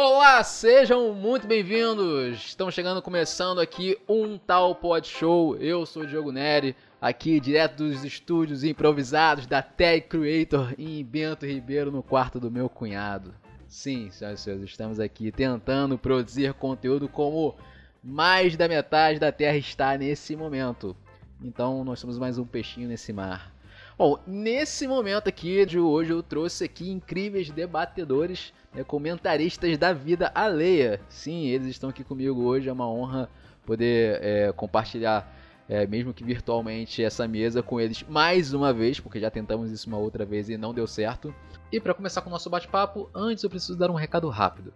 Olá, sejam muito bem-vindos. Estamos chegando, começando aqui um tal pod show. Eu sou o Diogo Neri, aqui direto dos estúdios improvisados da Tag Creator em Bento Ribeiro, no quarto do meu cunhado. Sim, senhoras e senhores, estamos aqui tentando produzir conteúdo como mais da metade da Terra está nesse momento. Então, nós somos mais um peixinho nesse mar. Bom, nesse momento aqui de hoje eu trouxe aqui incríveis debatedores, né, comentaristas da vida alheia. Sim, eles estão aqui comigo hoje, é uma honra poder é, compartilhar, é, mesmo que virtualmente, essa mesa com eles mais uma vez, porque já tentamos isso uma outra vez e não deu certo. E para começar com o nosso bate-papo, antes eu preciso dar um recado rápido.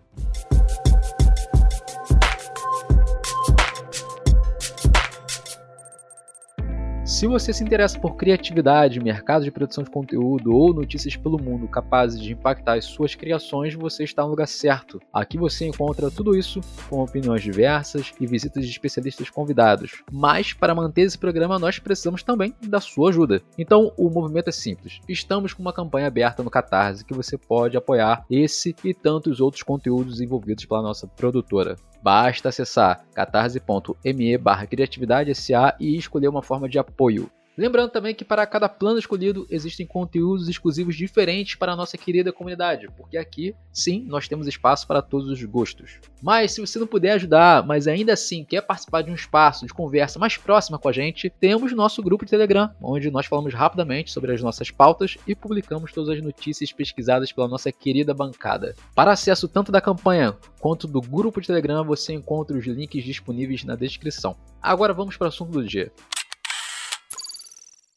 Se você se interessa por criatividade, mercado de produção de conteúdo ou notícias pelo mundo capazes de impactar as suas criações, você está no lugar certo. Aqui você encontra tudo isso com opiniões diversas e visitas de especialistas convidados. Mas para manter esse programa nós precisamos também da sua ajuda. Então o movimento é simples. Estamos com uma campanha aberta no Catarse que você pode apoiar esse e tantos outros conteúdos envolvidos pela nossa produtora. Basta acessar catarse.me barra criatividade SA e escolher uma forma de apoio. Lembrando também que para cada plano escolhido existem conteúdos exclusivos diferentes para a nossa querida comunidade, porque aqui, sim, nós temos espaço para todos os gostos. Mas se você não puder ajudar, mas ainda assim quer participar de um espaço de conversa mais próxima com a gente, temos nosso grupo de Telegram, onde nós falamos rapidamente sobre as nossas pautas e publicamos todas as notícias pesquisadas pela nossa querida bancada. Para acesso tanto da campanha quanto do grupo de Telegram, você encontra os links disponíveis na descrição. Agora vamos para o assunto do dia.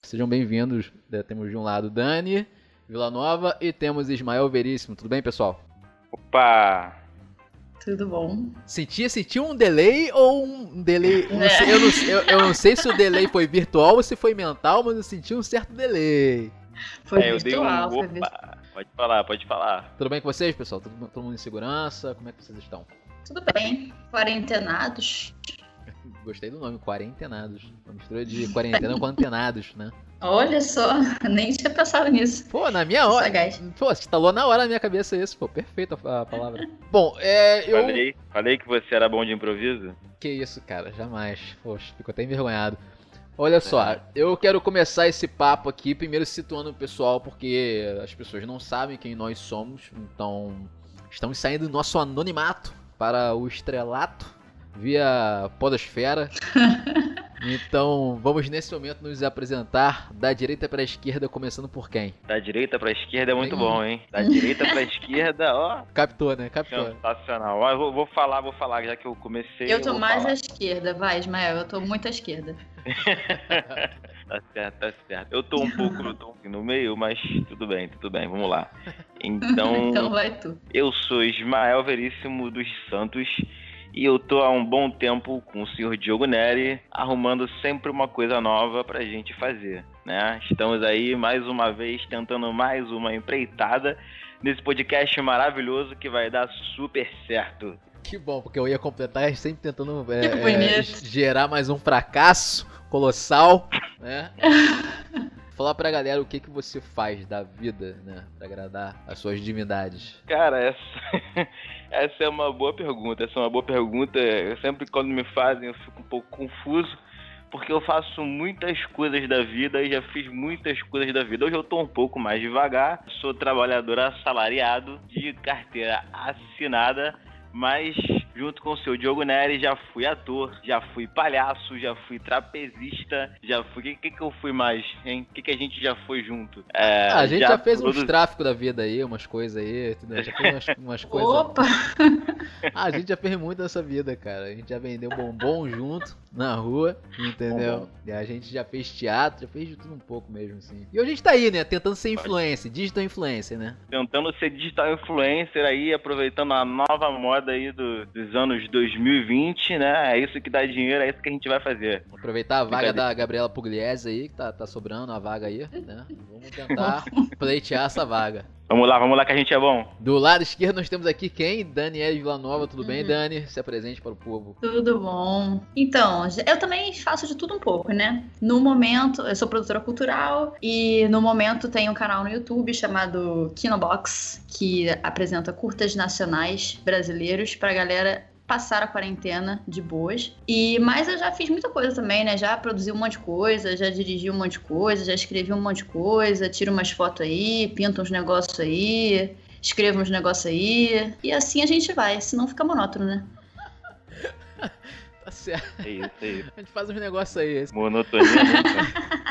Sejam bem-vindos. É, temos de um lado Dani Vila Nova e temos Ismael Veríssimo. Tudo bem, pessoal? Opa! Tudo bom. Sentia, sentia um delay ou um delay? Não sei, eu, não, eu, eu, não sei se o delay foi virtual ou se foi mental, mas eu senti um certo delay. Foi é, virtual, um... foi Pode falar, pode falar. Tudo bem com vocês, pessoal? Todo, todo mundo em segurança? Como é que vocês estão? Tudo bem. Quarentenados. Gostei do nome, Quarentenados. Uma mistura de quarentena com antenados, né? Olha só, nem tinha pensado nisso. Pô, na minha hora. Pô, instalou na hora na minha cabeça isso, pô. Perfeita a palavra. Bom, é. Eu... Falei, falei que você era bom de improviso? Que isso, cara, jamais. Poxa, fico até envergonhado. Olha só, eu quero começar esse papo aqui, primeiro situando o pessoal, porque as pessoas não sabem quem nós somos, então estamos saindo do nosso anonimato para o estrelato via Podosfera. Então, vamos nesse momento nos apresentar da direita para a esquerda, começando por quem? Da direita para a esquerda é muito bom, hein? Da direita para a esquerda, ó. Captou, né? Captou. Sensacional. Ó, vou, vou, falar, vou falar, já que eu comecei. Eu tô eu mais falar. à esquerda, vai, Ismael, eu tô muito à esquerda. tá certo, tá certo. Eu tô um pouco no meio, mas tudo bem, tudo bem, vamos lá. Então, então vai tu. Eu sou Ismael Veríssimo dos Santos e eu tô há um bom tempo com o senhor Diogo Neri, arrumando sempre uma coisa nova pra gente fazer, né? Estamos aí mais uma vez tentando mais uma empreitada nesse podcast maravilhoso que vai dar super certo. Que bom, porque eu ia completar sempre tentando é, é, gerar mais um fracasso colossal, né? falar pra galera o que, que você faz da vida, né? Pra agradar as suas divindades. Cara, essa, essa é uma boa pergunta. Essa é uma boa pergunta. Eu sempre quando me fazem eu fico um pouco confuso. Porque eu faço muitas coisas da vida e já fiz muitas coisas da vida. Hoje eu tô um pouco mais devagar. Sou trabalhador assalariado de carteira assinada mas junto com o seu Diogo Neri já fui ator, já fui palhaço, já fui trapezista, já fui. O que, que, que eu fui mais, hein? O que, que a gente já foi junto? É, ah, a gente já, já fez uns tráfico da vida aí, umas coisas aí, já fez umas, umas coisas. Opa! Ah, a gente já fez muito nessa vida, cara. A gente já vendeu bombom junto na rua, entendeu? E a gente já fez teatro, já fez de tudo um pouco mesmo, assim. E hoje a gente tá aí, né? Tentando ser influencer, digital influencer, né? Tentando ser digital influencer aí, aproveitando a nova moda moda aí do, dos anos 2020, né? É isso que dá dinheiro, é isso que a gente vai fazer. Aproveitar a vaga da Gabriela Pugliese aí, que tá, tá sobrando a vaga aí, né? Vamos tentar pleitear essa vaga. Vamos lá, vamos lá que a gente é bom. Do lado esquerdo nós temos aqui quem? Daniela Villanova, tudo bem, Uhum. Dani? Se apresente para o povo. Tudo bom. Então, eu também faço de tudo um pouco, né? No momento, eu sou produtora cultural e no momento tem um canal no YouTube chamado Kinobox, que apresenta curtas nacionais brasileiros pra galera passar a quarentena de boas. E mas eu já fiz muita coisa também, né? Já produzi um monte de coisa, já dirigi um monte de coisa, já escrevi um monte de coisa, tiro umas fotos aí, pinto uns negócios aí, escrevo uns negócios aí. E assim a gente vai, senão fica monótono, né? Tá certo. É isso, é isso. A gente faz uns negócios aí. Monotonia nunca.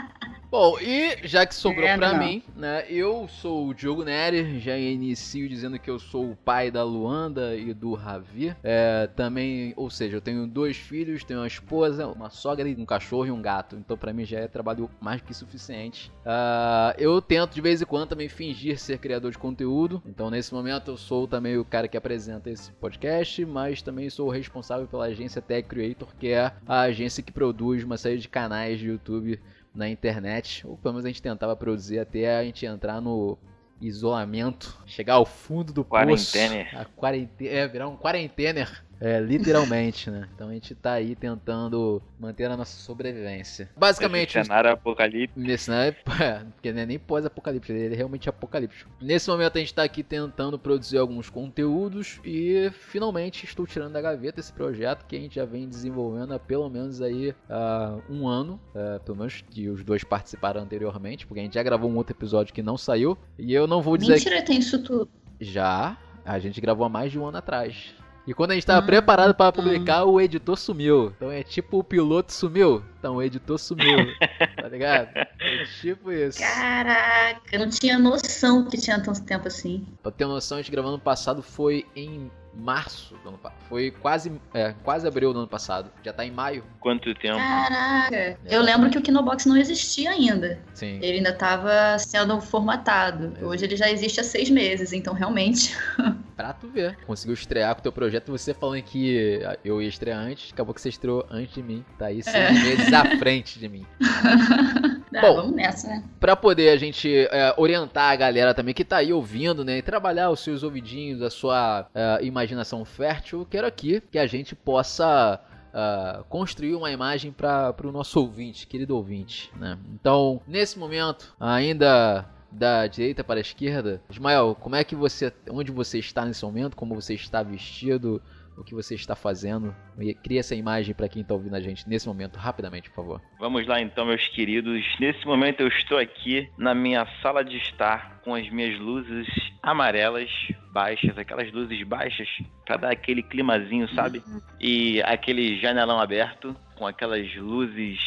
Bom, e já que sobrou É, pra não. mim, né? Eu sou o Diogo Neri, já inicio dizendo que eu sou o pai da Luanda e do Ravi. É, também, ou seja, eu tenho dois filhos, tenho uma esposa, uma sogra, um cachorro e um gato. Então pra mim já é trabalho mais que suficiente. Ah, eu tento de vez em quando também fingir ser criador de conteúdo. Então nesse momento eu sou também o cara que apresenta esse podcast, mas também sou o responsável pela agência Tech Creator, que é a agência que produz uma série de canais de YouTube na internet, ou pelo menos a gente tentava produzir até a gente entrar no isolamento, chegar ao fundo do Quarentener. poço. Quarentena, é, virar um quarentener. É, literalmente, né? Então a gente tá aí tentando manter a nossa sobrevivência. Basicamente, Esse cenário apocalipse. Nesse, né? é, Porque não é nem pós-apocalipse, ele é realmente apocalíptico. Nesse momento a gente tá aqui tentando produzir alguns conteúdos e finalmente estou tirando da gaveta esse projeto que a gente já vem desenvolvendo há pelo menos aí ah, um ano, ah, pelo menos que os dois participaram anteriormente, porque a gente já gravou um outro episódio que não saiu e eu não vou dizer Mentira, tem isso tudo. que já a gente gravou há mais de um ano atrás. E quando a gente tava Hum, preparado para hum. publicar, o editor sumiu. Então é tipo o piloto sumiu. Então o editor sumiu. tá ligado? É tipo isso. Caraca, eu não tinha noção que tinha tanto tempo assim. Pra ter uma noção, a gente gravou ano passado foi em março do ano passado. Foi quase, é, quase abril do ano passado. Já tá em maio. Quanto tempo? Caraca, eu lembro que o Kinobox não existia ainda. Sim. Ele ainda tava sendo formatado. Hoje ele já existe há seis meses, então realmente. Pra tu ver. Conseguiu estrear com o teu projeto. Você falando que eu ia estrear antes, acabou que você estreou antes de mim. Tá aí seis É. meses à frente de mim. Ah, Bom. vamos nessa, né? Pra poder a gente é, orientar a galera também que tá aí ouvindo, né? E trabalhar os seus ouvidinhos, a sua é, imaginação fértil, quero aqui que a gente possa é, construir uma imagem para o nosso ouvinte, querido ouvinte, né? Então, nesse momento, ainda da direita para a esquerda, Ismael, como é que você, onde você está nesse momento, como você está vestido, o que você está fazendo? E Cria essa imagem para quem está ouvindo a gente nesse momento, rapidamente, por favor. Vamos lá então, meus queridos. Nesse momento eu estou aqui na minha sala de estar com as minhas luzes amarelas baixas, aquelas luzes baixas para dar aquele climazinho, sabe? E aquele janelão aberto com aquelas luzes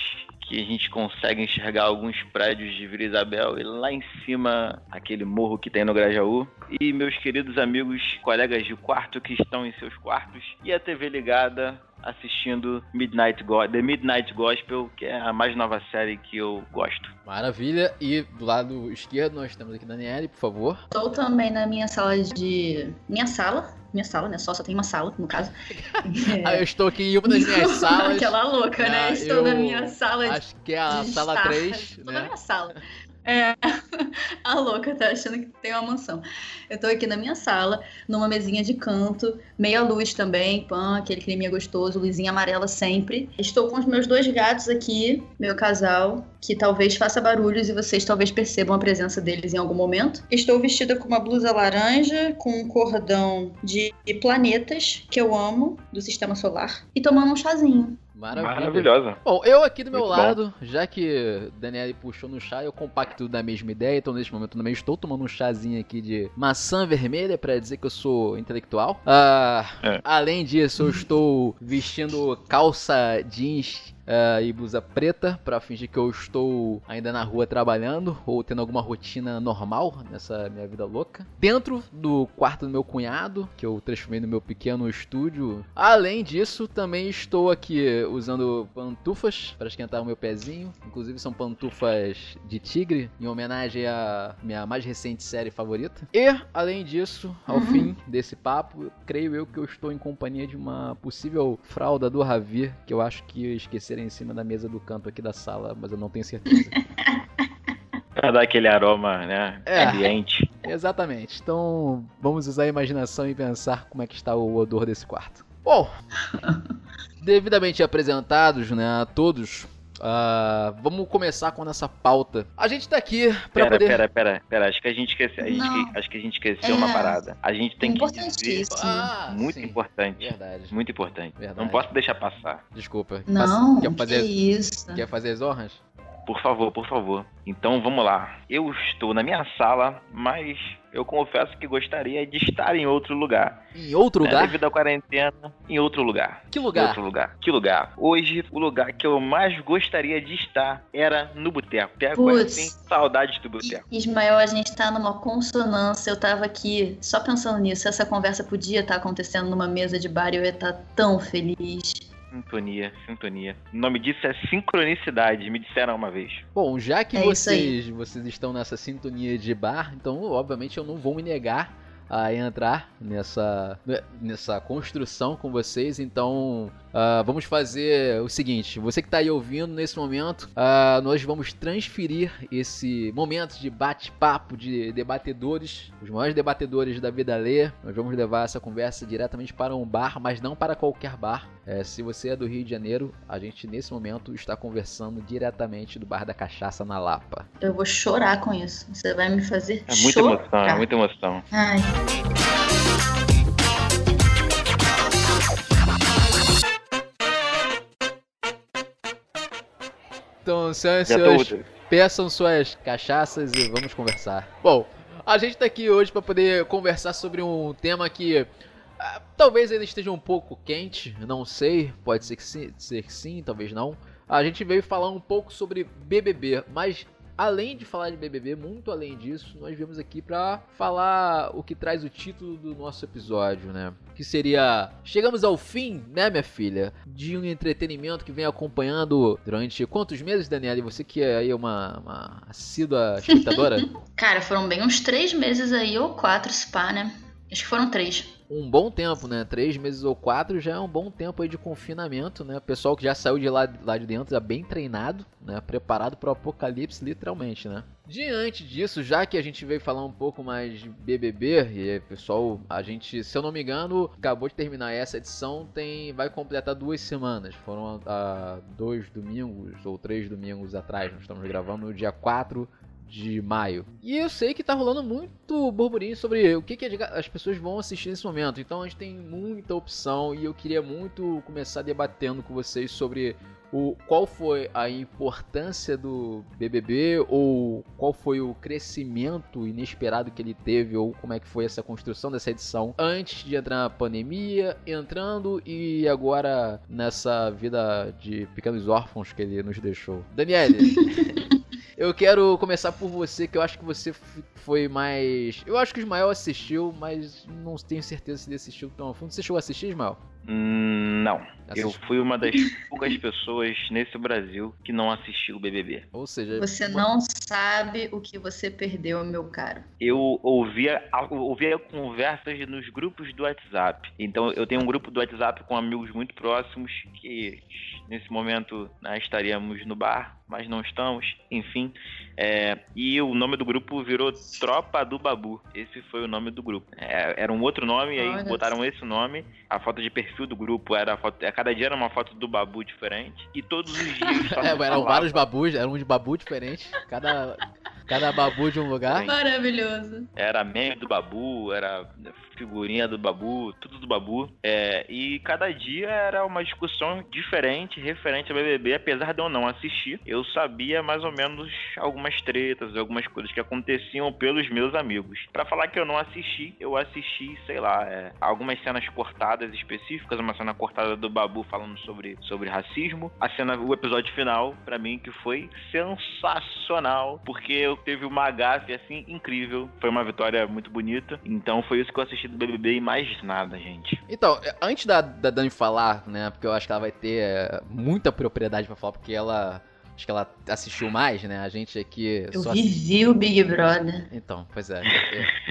que a gente consegue enxergar alguns prédios de Vila Isabel e lá em cima aquele morro que tem no Grajaú. E meus queridos amigos, colegas de quarto que estão em seus quartos e a TV ligada assistindo Midnight Go The Midnight Gospel, que é a mais nova série que eu gosto. Maravilha. E do lado esquerdo nós temos aqui Daniele, por favor. Estou também na minha sala de. Minha sala. Minha sala, né? Só só tem uma sala, no caso. Ah, eu estou aqui em uma das minhas salas. Aquela louca, Ah, né? Estou eu na minha sala de Acho que é a de sala estar. 3, Estou na né? minha sala. É, a louca tá achando que tem uma mansão. Eu tô aqui na minha sala, numa mesinha de canto, meia luz também, pã, aquele climinha gostoso, luzinha amarela sempre. Estou com os meus dois gatos aqui, meu casal, que talvez faça barulhos e vocês talvez percebam a presença deles em algum momento. Estou vestida com uma blusa laranja, com um cordão de planetas que eu amo, do sistema solar, e tomando um chazinho. Maravilha. Maravilhosa. Bom, eu aqui do meu Muito bom. lado, já que Daniele puxou no chá, eu compacto da mesma ideia, então neste momento também estou tomando um chazinho aqui de maçã vermelha pra dizer que eu sou intelectual. Ah, É. Além disso, eu estou vestindo calça jeans ah, e blusa preta pra fingir que eu estou ainda na rua trabalhando ou tendo alguma rotina normal nessa minha vida louca. Dentro do quarto do meu cunhado, que eu transformei no meu pequeno estúdio. Além disso, também estou aqui usando pantufas para esquentar o meu pezinho. Inclusive são pantufas de tigre, em homenagem à minha mais recente série favorita. E, além disso, ao Uhum. fim desse papo, creio eu que eu estou em companhia de uma possível fralda do Ravi, que eu acho que esqueceram em cima da mesa do canto aqui da sala, mas eu não tenho certeza. Pra dar aquele aroma, né? É. Ambiente. Exatamente. Então, vamos usar a imaginação e pensar como é que está o odor desse quarto. Bom, devidamente apresentados, né, a todos, Uh, vamos começar com a nossa pauta. A gente tá aqui pra pera, poder. Pera, pera, pera. Acho que a gente esqueceu. A gente, acho que a gente esqueceu é... uma parada. A gente tem que dizer. Ah, muito sim. importante. Verdade. Muito importante. Verdade. Não posso deixar passar. Desculpa. Não, quer fazer, que isso. Quer fazer as honras? Por favor, por favor. Então vamos lá. Eu estou na minha sala, mas eu confesso que gostaria de estar em outro lugar. Em outro né? lugar? Devido à quarentena, em outro lugar. Que Em lugar? outro lugar. Que lugar? Hoje, o lugar que eu mais gostaria de estar era no boteco. Boteco é Putz. assim, saudade do boteco. Ismael, a gente tá numa consonância. Eu tava aqui só pensando nisso. Essa conversa podia estar acontecendo numa mesa de bar e eu ia estar tão feliz. Sintonia, sintonia. O nome disso é sincronicidade, me disseram uma vez. Bom, já que É vocês, vocês estão nessa sintonia de bar, então obviamente eu não vou me negar a entrar nessa, nessa construção com vocês. Então ah, vamos fazer o seguinte: você que está aí ouvindo nesse momento, ah, nós vamos transferir esse momento de bate-papo de debatedores, os maiores debatedores da vida alheia. Nós vamos levar essa conversa diretamente para um bar, mas não para qualquer bar. É, se você é do Rio de Janeiro, a gente nesse momento está conversando diretamente do bar da cachaça na Lapa. Eu vou chorar com isso. Você vai me fazer É muita chorar. emoção, é muita emoção. Ai, Então, senhoras e senhores, tô. peçam suas cachaças e vamos conversar. Bom, a gente tá aqui hoje para poder conversar sobre um tema que ah, talvez ele esteja um pouco quente, não sei, pode ser que sim, ser que sim, talvez não. A gente veio falar um pouco sobre BBB, mas além de falar de BBB, muito além disso, nós viemos aqui para falar o que traz o título do nosso episódio, né? Que seria Chegamos ao fim, né, minha filha, de um entretenimento que vem acompanhando durante quantos meses, Daniela? E você que é aí uma, uma assídua espectadora? cara, foram bem uns três meses aí, ou quatro, se pá, né? Acho que foram três. Um bom tempo, né? Três meses ou quatro já é um bom tempo aí de confinamento, né? O pessoal que já saiu de lá, lá de dentro já bem treinado, né? Preparado para o apocalipse, literalmente, né? Diante disso, já que a gente veio falar um pouco mais de BBB, e pessoal, a gente, se eu não me engano, acabou de terminar essa edição, tem vai completar duas semanas. Foram ah, dois domingos ou três domingos atrás, nós estamos gravando no dia 4 de maio. E eu sei que tá rolando muito burburinho sobre o que, que as pessoas vão assistir nesse momento. Então a gente tem muita opção e eu queria muito começar debatendo com vocês sobre o qual foi a importância do BBB ou qual foi o crescimento inesperado que ele teve ou como é que foi essa construção dessa edição antes de entrar na pandemia, entrando e agora nessa vida de pequenos órfãos que ele nos deixou. Daniele, eu quero começar por você, que eu acho que você foi mais. Eu acho que o Ismael assistiu, mas não tenho certeza se ele assistiu tão a fundo. Você chegou a assistir, Ismael? Hum, não. Eu fui uma das poucas pessoas nesse Brasil que não assistiu o BBB. Ou seja, Você não sabe o que você perdeu, meu caro. Eu ouvia, ouvia conversas nos grupos do WhatsApp. Então eu tenho um grupo do WhatsApp com amigos muito próximos que nesse momento né, estaríamos no bar, mas não estamos, enfim. É, e o nome do grupo virou Tropa do Babu. Esse foi o nome do grupo. É, era um outro nome, e aí Olha botaram esse nome. A foto de perfil do grupo era a foto. Cada dia era uma foto do Babu diferente. E todos os dias. é, eram vários babus, eram um de babu diferente. Cada, cada babu de um lugar. Maravilhoso. Era meme do Babu, era figurinha do Babu, tudo do Babu. É, e cada dia era uma discussão diferente referente ao BBB, apesar de eu não assistir. Eu sabia mais ou menos algumas tretas, algumas coisas que aconteciam pelos meus amigos. Pra falar que eu não assisti, eu assisti, sei lá, é, algumas cenas cortadas específicas, uma cena cortada do Babu falando sobre, sobre racismo, a cena, o episódio final, pra mim, que foi sensacional, porque eu teve uma gafe assim incrível, foi uma vitória muito bonita. Então foi isso que eu assisti do BBB e mais nada, gente. Então, é, antes da, da Dani falar, né? Porque eu acho que ela vai ter é, muita propriedade pra falar, porque ela. Acho que ela assistiu mais, né? A gente aqui Eu só vivi o Big Brother. Então, pois é.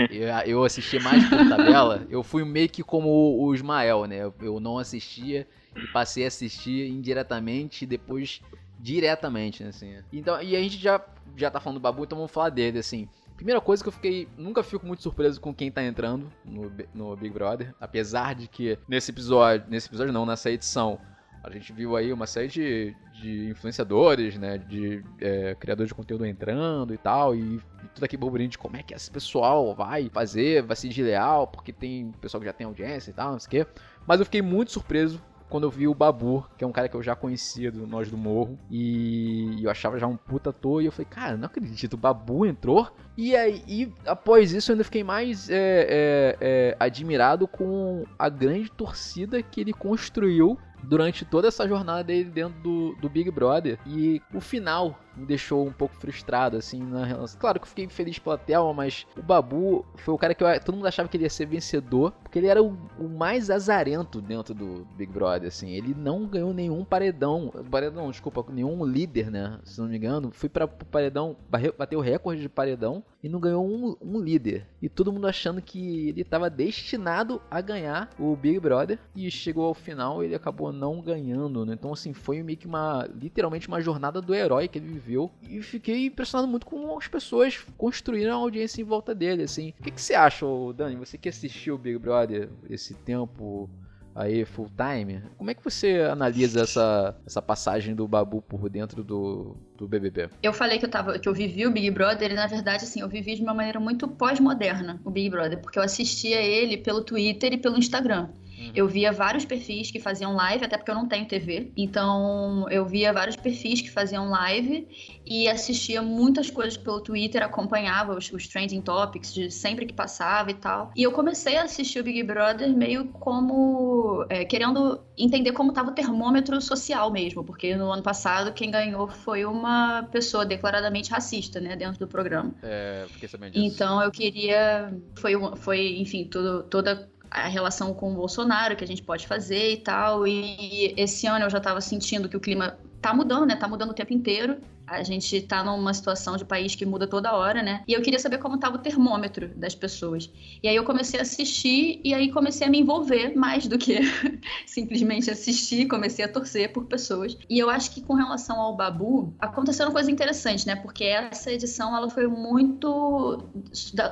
Eu, eu- assisti mais por tabela. Eu fui meio que como o Ismael, né? Eu, eu não assistia e passei a assistir indiretamente e depois diretamente, né? Assim. Então, e a gente já, já tá falando do Babu, então vamos falar dele, assim. Primeira coisa que eu fiquei. Nunca fico muito surpreso com quem tá entrando no, no Big Brother. Apesar de que nesse episódio. Nesse episódio não, nessa edição. A gente viu aí uma série de, de influenciadores, né? De é, criadores de conteúdo entrando e tal. E, e tudo aqui burburinho de como é que esse pessoal vai fazer, vai ser desleal, porque tem pessoal que já tem audiência e tal, não sei o quê. Mas eu fiquei muito surpreso quando eu vi o Babu, que é um cara que eu já conhecia do Nós do Morro, e eu achava já um puta ator, e eu falei, cara, não acredito, o Babu entrou. E aí, e após isso, eu ainda fiquei mais é, é, é, admirado com a grande torcida que ele construiu durante toda essa jornada dele dentro do, do Big Brother. E o final me deixou um pouco frustrado, assim, na relação. Claro que eu fiquei feliz pela Thelma, mas o Babu foi o cara que eu, todo mundo achava que ele ia ser vencedor, porque ele era o, o, mais azarento dentro do Big Brother, assim. Ele não ganhou nenhum paredão, paredão, desculpa, nenhum líder, né, se não me engano. Fui para o paredão, bateu o recorde de paredão e não ganhou um, um líder. E todo mundo achando que ele estava destinado a ganhar o Big Brother e chegou ao final ele acabou não ganhando, né? Então, assim, foi meio que uma, literalmente uma jornada do herói que ele viveu. E fiquei impressionado muito com as pessoas construíram a audiência em volta dele, assim. O que, que você acha, Dani? Você que assistiu o Big Brother esse tempo aí full time, como é que você analisa essa, essa passagem do Babu por dentro do, do BBB? Eu falei que eu tava que eu vivi o Big Brother e na verdade assim, eu vivi de uma maneira muito pós-moderna o Big Brother, porque eu assistia ele pelo Twitter e pelo Instagram. Uhum. Eu via vários perfis que faziam live, até porque eu não tenho TV. Então, eu via vários perfis que faziam live e assistia muitas coisas pelo Twitter, acompanhava os, os trending topics de sempre que passava e tal. E eu comecei a assistir o Big Brother meio como é, querendo entender como estava o termômetro social mesmo, porque no ano passado quem ganhou foi uma pessoa declaradamente racista, né, dentro do programa. É, fiquei sabendo disso. Então eu queria, foi, foi enfim, tudo, toda a relação com o Bolsonaro que a gente pode fazer e tal. E esse ano eu já estava sentindo que o clima tá mudando, né? Tá mudando o tempo inteiro. A gente tá numa situação de país que muda toda hora, né? E eu queria saber como tava o termômetro das pessoas. E aí eu comecei a assistir e aí comecei a me envolver mais do que simplesmente assistir, comecei a torcer por pessoas. E eu acho que com relação ao Babu, aconteceram coisas interessantes, né? Porque essa edição ela foi muito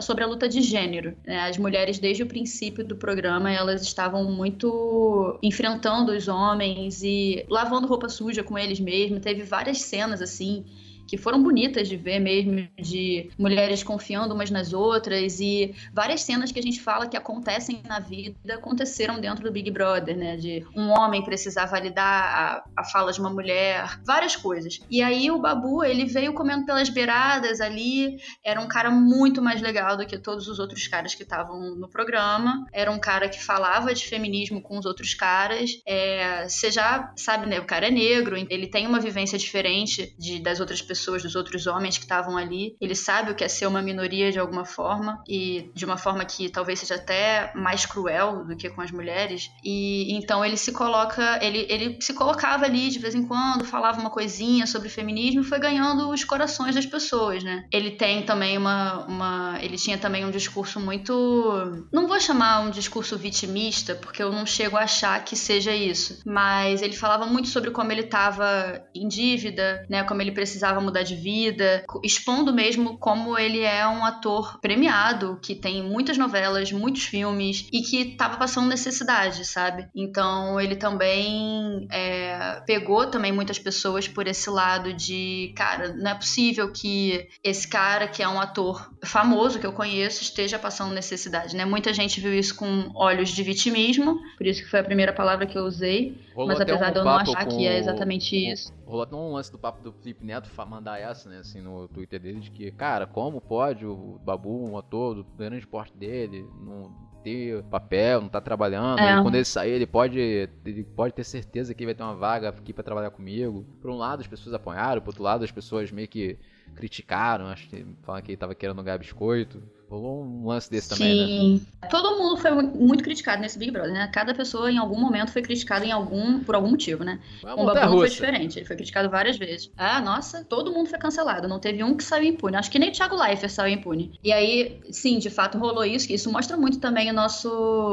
sobre a luta de gênero. Né? As mulheres desde o princípio do programa, elas estavam muito enfrentando os homens e lavando roupa suja com eles mesmo. Teve várias cenas assim que foram bonitas de ver mesmo, de mulheres confiando umas nas outras e várias cenas que a gente fala que acontecem na vida aconteceram dentro do Big Brother, né? De um homem precisar validar a, a fala de uma mulher, várias coisas. E aí o Babu, ele veio comendo pelas beiradas ali, era um cara muito mais legal do que todos os outros caras que estavam no programa, era um cara que falava de feminismo com os outros caras, é, você já sabe, né? O cara é negro, ele tem uma vivência diferente de, das outras pessoas pessoas, dos outros homens que estavam ali. Ele sabe o que é ser uma minoria de alguma forma e de uma forma que talvez seja até mais cruel do que com as mulheres. E então ele se coloca, ele, ele se colocava ali de vez em quando, falava uma coisinha sobre feminismo e foi ganhando os corações das pessoas, né? Ele tem também uma, uma ele tinha também um discurso muito, não vou chamar um discurso vitimista, porque eu não chego a achar que seja isso, mas ele falava muito sobre como ele estava em dívida, né, como ele precisava mudar de vida, expondo mesmo como ele é um ator premiado, que tem muitas novelas, muitos filmes e que estava passando necessidade, sabe? Então ele também é, pegou também muitas pessoas por esse lado de, cara, não é possível que esse cara que é um ator famoso que eu conheço esteja passando necessidade, né? Muita gente viu isso com olhos de vitimismo, por isso que foi a primeira palavra que eu usei, Rolou mas apesar um de eu não achar que é exatamente isso. Rolou até um lance do papo do Felipe Neto mandar essa, né, assim, no Twitter dele, de que, cara, como pode o Babu, um ator do grande porte dele, não ter papel, não tá trabalhando, é. quando ele sair, ele pode, ele pode ter certeza que vai ter uma vaga aqui para trabalhar comigo. Por um lado, as pessoas apoiaram, por outro lado, as pessoas meio que criticaram, acho que falam que ele tava querendo ganhar biscoito. Rolou um lance desse Sim. também, né? Sim. Todo mundo foi muito criticado nesse Big Brother, né? Cada pessoa em algum momento foi criticada em algum, por algum motivo, né? O Babu foi diferente, ele foi criticado várias vezes. Ah, nossa, todo mundo foi cancelado, não teve um que saiu impune. Acho que nem o Thiago Leifert saiu impune. E aí, sim, de fato rolou isso, que isso mostra muito também o nosso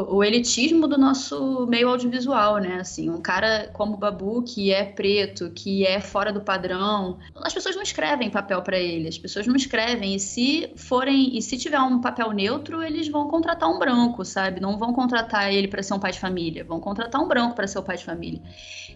o elitismo do nosso meio audiovisual, né? Assim, um cara como o Babu que é preto, que é fora do padrão, as pessoas não escrevem papel para ele, as pessoas não escrevem e se forem e se tiver um papel neutro, eles vão contratar um branco, sabe? Não vão contratar ele para ser um pai de família, vão contratar um branco para ser o pai de família.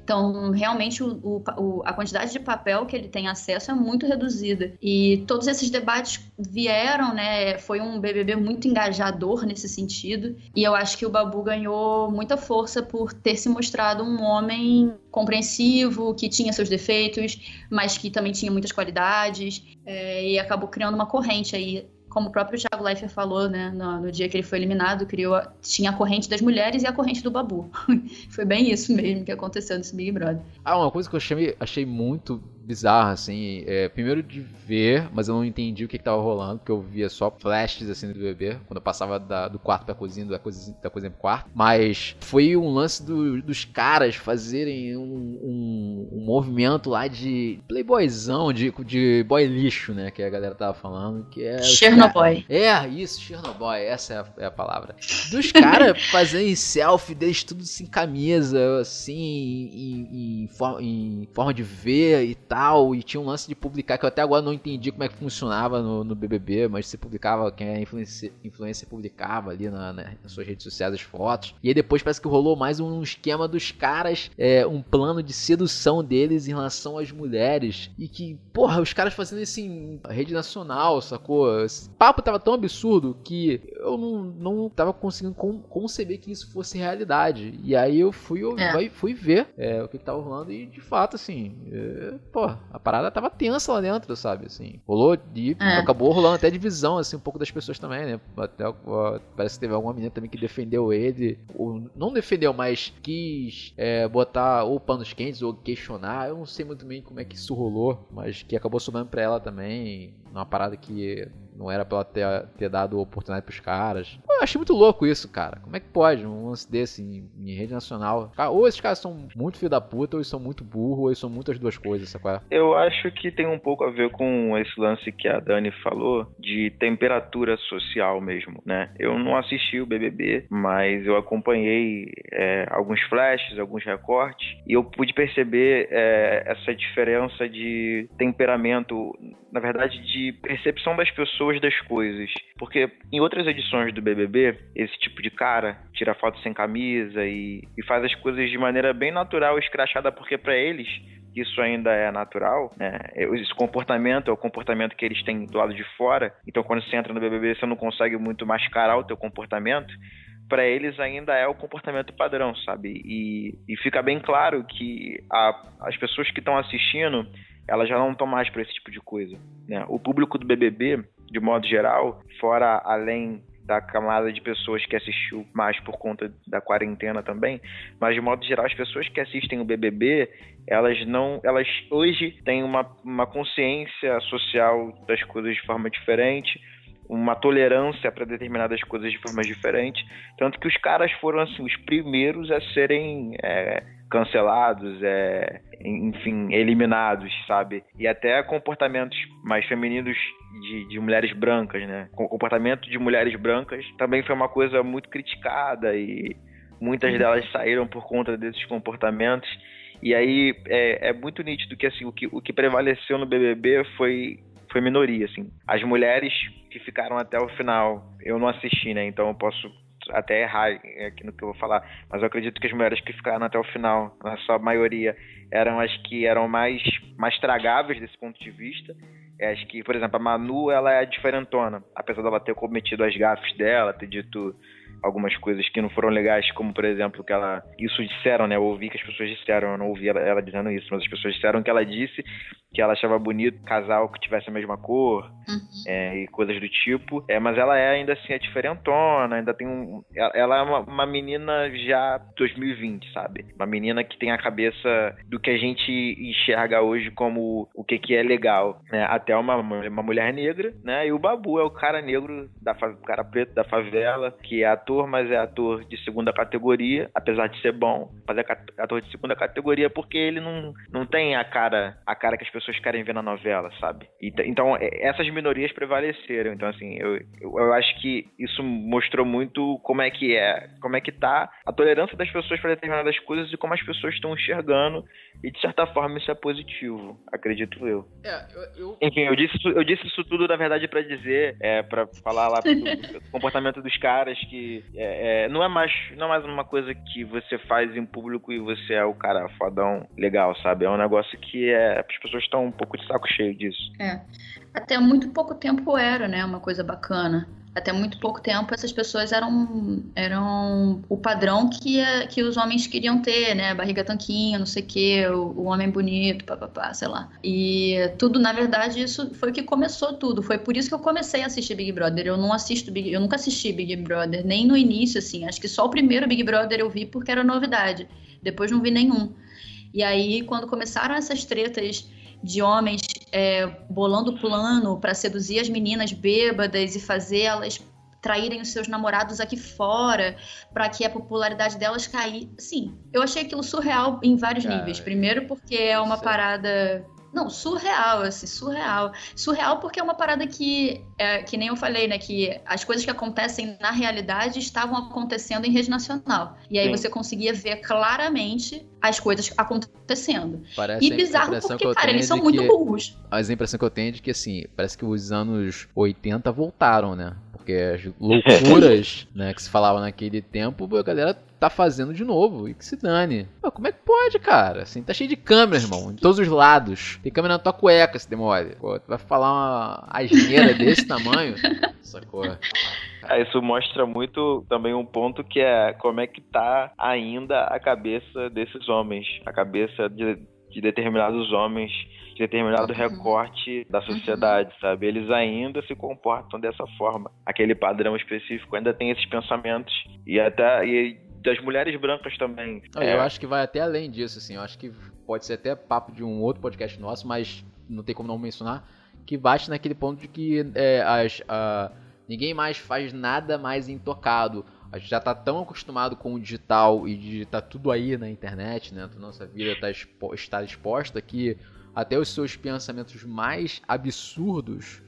Então, realmente, o, o, a quantidade de papel que ele tem acesso é muito reduzida. E todos esses debates vieram, né? Foi um BBB muito engajador nesse sentido. E eu acho que o Babu ganhou muita força por ter se mostrado um homem compreensivo, que tinha seus defeitos, mas que também tinha muitas qualidades. É, e acabou criando uma corrente aí como o próprio Thiago Leifert falou, né, no, no, dia que ele foi eliminado, criou, tinha a corrente das mulheres e a corrente do Babu. foi bem isso mesmo que aconteceu nesse Big Brother. Ah, uma coisa que eu achei, achei muito bizarra, assim. É, primeiro de ver, mas eu não entendi o que, que tava rolando, porque eu via só flashes assim do bebê, quando eu passava da, do quarto pra cozinha, da cozinha, da cozinha pro quarto. Mas foi um lance do, dos caras fazerem um, um, um, movimento lá de playboyzão, de, de boy lixo, né? Que a galera tava falando. Que é. Chernobyl. É, isso, Chernobyl, essa é a, é a palavra. Dos caras fazendo selfie deles tudo sem camisa, assim, em, em, em forma de ver e tal tal, e tinha um lance de publicar que eu até agora não entendi como é que funcionava no, no BBB, mas você publicava, quem é influencer, influencer publicava ali na, na, nas suas redes sociais as fotos. E aí depois parece que rolou mais um esquema dos caras, é, um plano de sedução deles em relação às mulheres. E que, porra, os caras fazendo isso em rede nacional, sacou? Esse papo tava tão absurdo que eu não, não tava conseguindo conceber que isso fosse realidade. E aí eu fui, eu, é. fui ver é, o que, que tava rolando e de fato, assim, é, pô, a parada tava tensa lá dentro, sabe? Assim, rolou de. É. Acabou rolando até divisão, assim, um pouco das pessoas também, né? Até, ó, parece que teve alguma menina também que defendeu ele. Ou não defendeu, mas quis é, botar ou panos quentes ou questionar. Eu não sei muito bem como é que isso rolou, mas que acabou sobrando pra ela também. Uma parada que não era pra ela ter, ter dado oportunidade pros caras. Eu achei muito louco isso, cara. Como é que pode um lance desse em, em rede nacional? Ou esses caras são muito filho da puta, ou eles são muito burro, ou eles são muitas duas coisas, sacou? Eu acho que tem um pouco a ver com esse lance que a Dani falou de temperatura social mesmo, né? Eu não assisti o BBB, mas eu acompanhei é, alguns flashes, alguns recortes, e eu pude perceber é, essa diferença de temperamento, na verdade, de percepção das pessoas pessoas das coisas. Porque em outras edições do BBB, esse tipo de cara tira foto sem camisa e, e faz as coisas de maneira bem natural, escrachada, porque para eles isso ainda é natural, né? Esse comportamento é o comportamento que eles têm do lado de fora. Então, quando você entra no BBB, você não consegue muito mascarar o teu comportamento. Para eles ainda é o comportamento padrão, sabe? E, e fica bem claro que a, as pessoas que estão assistindo, elas já não estão mais para esse tipo de coisa. Né? O público do BBB de modo geral, fora além da camada de pessoas que assistiu mais por conta da quarentena também, mas de modo geral as pessoas que assistem o BBB, elas não, elas hoje têm uma, uma consciência social das coisas de forma diferente, uma tolerância para determinadas coisas de forma diferente, tanto que os caras foram assim os primeiros a serem é, cancelados, é, enfim, eliminados, sabe? E até comportamentos mais femininos de, de, mulheres brancas, né? O comportamento de mulheres brancas também foi uma coisa muito criticada e muitas uhum. delas saíram por conta desses comportamentos. E aí é, é muito nítido que assim o que, o que prevaleceu no BBB foi foi minoria, assim. As mulheres que ficaram até o final, eu não assisti, né? Então eu posso até errar aqui no que eu vou falar, mas eu acredito que as mulheres que ficaram até o final, na sua maioria, eram as que eram mais, mais tragáveis desse ponto de vista. É, acho que, por exemplo, a Manu, ela é diferentona, apesar dela ter cometido as gafes dela, ter dito algumas coisas que não foram legais, como por exemplo que ela isso disseram, né? Eu ouvi que as pessoas disseram, eu não ouvi ela, ela, dizendo isso, mas as pessoas disseram que ela disse que ela achava bonito casal que tivesse a mesma cor Uhum. é, e coisas do tipo. É, mas ela é ainda assim é diferentona, ainda tem um. Ela, é uma, uma menina já 2020, sabe? Uma menina que tem a cabeça do que a gente enxerga hoje como o que, que é legal. Né? Até uma, uma mulher negra, né? E o Babu é o cara negro, da o cara preto da favela, que é ator, mas é ator de segunda categoria, apesar de ser bom, mas é ator de segunda categoria porque ele não, não tem a cara a cara que as pessoas querem ver na novela, sabe? E então, é- essas minorias prevaleceram. Então, assim, eu, eu, acho que isso mostrou muito como é que é, como é que tá a tolerância das pessoas para determinadas coisas e como as pessoas estão enxergando. E de certa forma isso é positivo, acredito eu. É, eu, eu- Enfim, eu disse, isso- eu disse isso tudo, na verdade, pra dizer, é, para falar lá do, do comportamento dos caras, que é, é, não é mais não é mais uma coisa que você faz em público e você é o cara fodão legal, sabe? É um negócio que é, as pessoas estão um pouco de saco cheio disso. Até muito pouco tempo era, né, uma coisa bacana. Até muito pouco tempo essas pessoas eram, eram o padrão que, é- que os homens queriam ter, né? Barriga tanquinha, não sei quê, o, o homem bonito, papapá, sei lá. E tudo, na verdade, isso foi o que começou tudo. Foi por isso que eu comecei a assistir Big Brother. Eu não assisto Big, eu nunca assisti Big Brother, nem no início, assim. Acho que só o primeiro Big Brother eu vi porque era novidade. Depois não vi nenhum. E aí, quando começaram essas tretas de homens é, bolando plano para seduzir as meninas bêbadas e fazer elas traírem os seus namorados aqui fora para que a popularidade delas cair. Sim, eu achei aquilo surreal em vários Cara, níveis. Primeiro porque é uma é- parada não, surreal, assim, surreal. Surreal porque é uma parada que, é, que nem eu falei, né? Que as coisas que acontecem na realidade estavam acontecendo em rede nacional. E aí Sim. você conseguia ver claramente as coisas acontecendo. parece E bizarro porque, cara, eles são muito burros. A impressão que eu tenho é de que, assim, parece que os anos 80 voltaram, né? Porque as loucuras, né, que se falava naquele tempo, a galera tá fazendo de novo. E que se dane. Pô, como é que pode, cara? Assim, tá cheio de câmera, irmão. Em todos os lados. Tem câmera na tua cueca, se demore. Pô, tu vai falar uma asneira desse tamanho? Sacou? Ah, isso mostra muito também um ponto que é como é que tá ainda a cabeça desses homens, a cabeça de, de determinados homens, de determinado Uhum. recorte da sociedade, sabe? Eles ainda se comportam dessa forma. Aquele padrão específico ainda tem esses pensamentos e até e das mulheres brancas também. Não, É, Eu acho que vai até além disso, assim. Eu acho que pode ser até papo de um outro podcast nosso, mas não tem como não mencionar. Que bate naquele ponto de que é, as, a- ninguém mais faz nada mais intocado. A gente já tá tão acostumado com o digital e de tá tudo aí na internet, né? A nossa vida tá expo- está exposta que até os seus pensamentos mais absurdos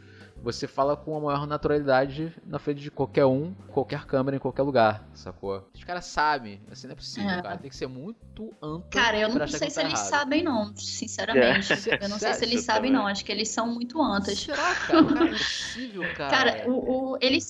você fala com a maior naturalidade na frente de qualquer um, qualquer câmera, em qualquer lugar, sacou? Os caras sabem, assim não é possível, É. cara. Tem que ser muito anta Cara, eu pra não sei que se tá eles errado. sabem, não, sinceramente. É. Eu não sei se eles sabem, não. Acho que eles são muito antas. Será, cara? Cara, é impossível, cara. Cara, o, o- eles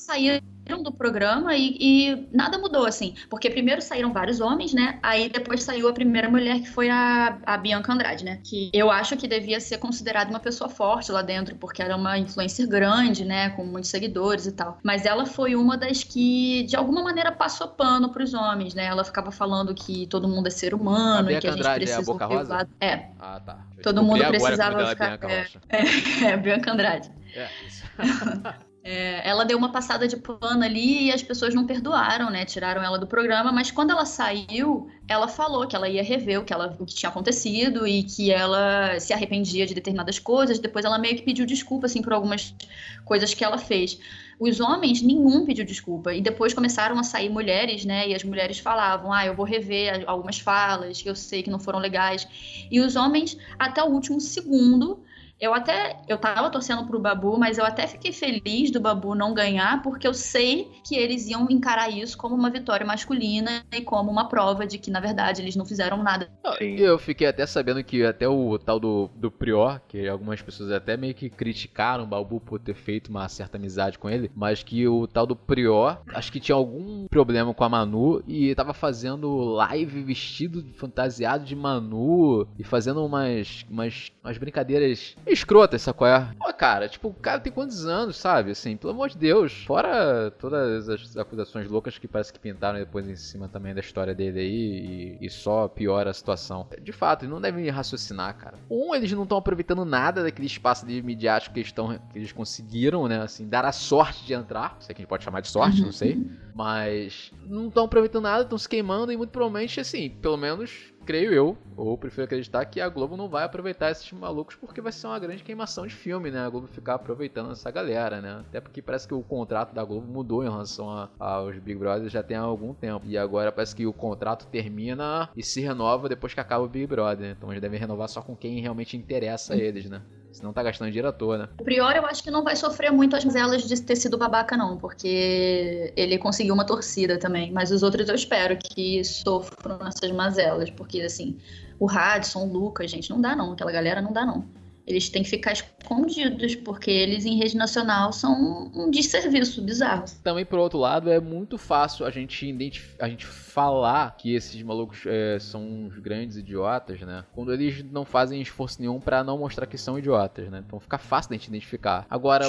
saíram do programa e, e nada mudou, assim. Porque primeiro saíram vários homens, né? Aí depois saiu a primeira mulher, que foi a, a Bianca Andrade, né? Que eu acho que devia ser considerada uma pessoa forte lá dentro, porque era uma influencer grande, né? Com muitos seguidores e tal. Mas ela foi uma das que, de alguma maneira, passou pano pros homens, né? Ela ficava falando que todo mundo é ser humano e que a gente Andrade é a precisa Boca Rosa? lado- É, Ah, tá. Eu Todo mundo precisava é ficar- Bianca é. É a Bianca Andrade. É, isso. É, ela deu uma passada de pano ali e as pessoas não perdoaram, né? Tiraram ela do programa, mas quando ela saiu, ela falou que ela ia rever o que, ela, o que tinha acontecido e que ela se arrependia de determinadas coisas. Depois ela meio que pediu desculpa, assim, por algumas coisas que ela fez. Os homens, nenhum pediu desculpa. E depois começaram a sair mulheres, né? E as mulheres falavam: ah, eu vou rever algumas falas que eu sei que não foram legais. E os homens, até o último segundo, eu até, eu tava torcendo pro Babu, mas eu até fiquei feliz do Babu não ganhar, porque eu sei que eles iam encarar isso como uma vitória masculina e como uma prova de que, na verdade, eles não fizeram nada. Sim. Eu fiquei até sabendo que até o tal do, do Prior, que algumas pessoas até meio que criticaram o Balbu por ter feito uma certa amizade com ele, mas que o tal do Prior, acho que tinha algum problema com a Manu e tava fazendo live vestido, fantasiado de Manu e fazendo umas, umas, umas brincadeiras escrotas, sacou? É? Pô, cara, tipo, o cara tem quantos anos, sabe? Assim, pelo amor de Deus. Fora todas as acusações loucas que parece que pintaram depois em cima também da história dele aí e, e só piora a situação. De fato, eles não devem raciocinar, cara. Um, eles não estão aproveitando nada daquele espaço de midiático que eles, tão, que eles conseguiram, né? Assim, dar a sorte de entrar. Sei que a gente pode chamar de sorte, não sei. Uhum. Mas não estão aproveitando nada, estão se queimando e muito provavelmente, assim, pelo menos creio eu, ou prefiro acreditar que a Globo não vai aproveitar esses malucos porque vai ser uma grande queimação de filme, né? A Globo ficar aproveitando essa galera, né? Até porque parece que o contrato da Globo mudou em relação a, aos Big Brother já tem algum tempo. E agora parece que o contrato termina e se renova depois que acaba o Big Brother. Então eles devem renovar só com quem realmente interessa a eles, né? Senão tá gastando dinheiro à toa, né? O Prior eu acho que não vai sofrer muito as mazelas de ter sido babaca, não, porque ele conseguiu uma torcida também. Mas os outros eu espero que sofram essas mazelas, porque assim, o Radisson, o Lucas, gente, não dá não. Aquela galera não dá não eles têm que ficar escondidos, porque eles em rede nacional são um desserviço bizarro. Também, por outro lado, é muito fácil a gente, a gente falar que esses malucos é, são uns grandes idiotas, né? Quando eles não fazem esforço nenhum para não mostrar que são idiotas, né? Então fica fácil da gente identificar. Agora,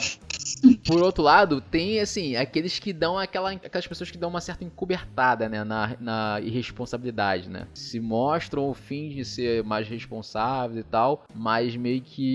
por outro lado, tem, assim, aqueles que dão aquela, aquelas pessoas que dão uma certa encobertada, né? Na, na irresponsabilidade, né? Se mostram o fim de ser mais responsáveis e tal, mas meio que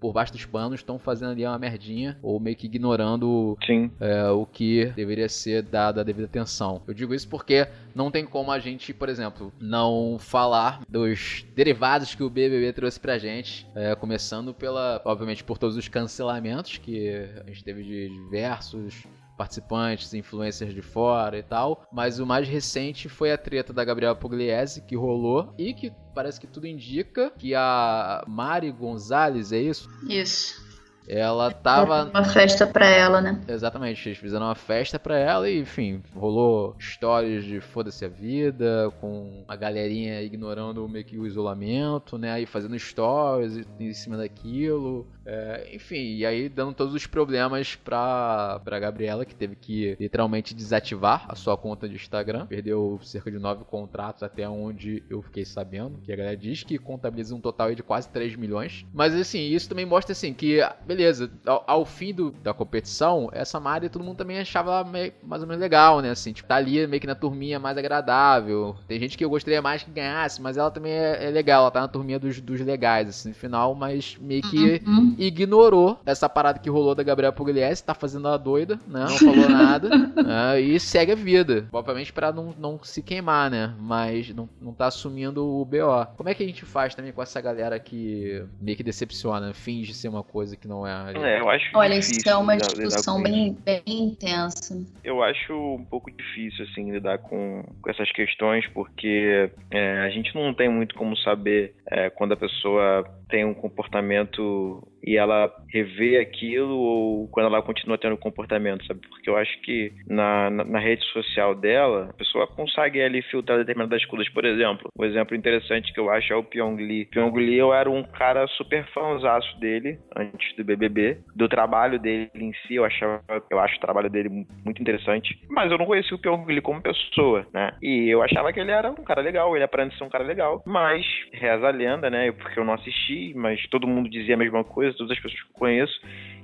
por baixo dos panos estão fazendo ali uma merdinha ou meio que ignorando é, o que deveria ser dado a devida atenção. Eu digo isso porque não tem como a gente, por exemplo, não falar dos derivados que o BBB trouxe pra gente, é, começando pela, obviamente, por todos os cancelamentos que a gente teve de diversos participantes, influencers de fora e tal. Mas o mais recente foi a treta da Gabriela Pugliese, que rolou e que parece que tudo indica que a Mari Gonzalez, é isso? Isso. Ela tava. Uma festa pra ela, né? Exatamente, eles fizeram uma festa pra ela e, enfim, rolou histórias de foda-se a vida, com a galerinha ignorando meio que o isolamento, né? Aí fazendo stories em cima daquilo. É, enfim, e aí dando todos os problemas pra, pra Gabriela, que teve que literalmente desativar a sua conta de Instagram. Perdeu cerca de nove contratos até onde eu fiquei sabendo. Que a galera diz que contabiliza um total de quase 3 milhões. Mas assim, isso também mostra assim que, beleza, ao, ao fim do, da competição, essa Mari todo mundo também achava meio, mais ou menos legal, né? Assim, tipo, tá ali meio que na turminha mais agradável. Tem gente que eu gostaria mais que ganhasse, mas ela também é, é legal, ela tá na turminha dos, dos legais, assim, no final, mas meio que. Uhum ignorou essa parada que rolou da Gabriela Pugliese, tá fazendo a doida, né? Não falou nada. né? E segue a vida. Obviamente para não, não se queimar, né? Mas não, não tá assumindo o BO. Como é que a gente faz também com essa galera que meio que decepciona, finge ser uma coisa que não é? É, eu acho Olha, isso é uma discussão bem, bem intensa. Eu acho um pouco difícil, assim, lidar com, com essas questões, porque é, a gente não tem muito como saber é, quando a pessoa tem um comportamento e ela revê aquilo ou quando ela continua tendo comportamento, sabe? Porque eu acho que na, na, na, rede social dela, a pessoa consegue ali filtrar determinadas coisas. Por exemplo, um exemplo interessante que eu acho é o Pyong Lee. Pyong Lee, eu era um cara super fãzaço dele antes do BBB, do trabalho dele em si, eu achava, eu acho o trabalho dele muito interessante, mas eu não conhecia o Pyong Lee como pessoa, né? E eu achava que ele era um cara legal, ele aparenta ser um cara legal, mas reza a lenda, né? Porque eu não assisti, mas todo mundo dizia a mesma coisa, todas as pessoas que eu conheço,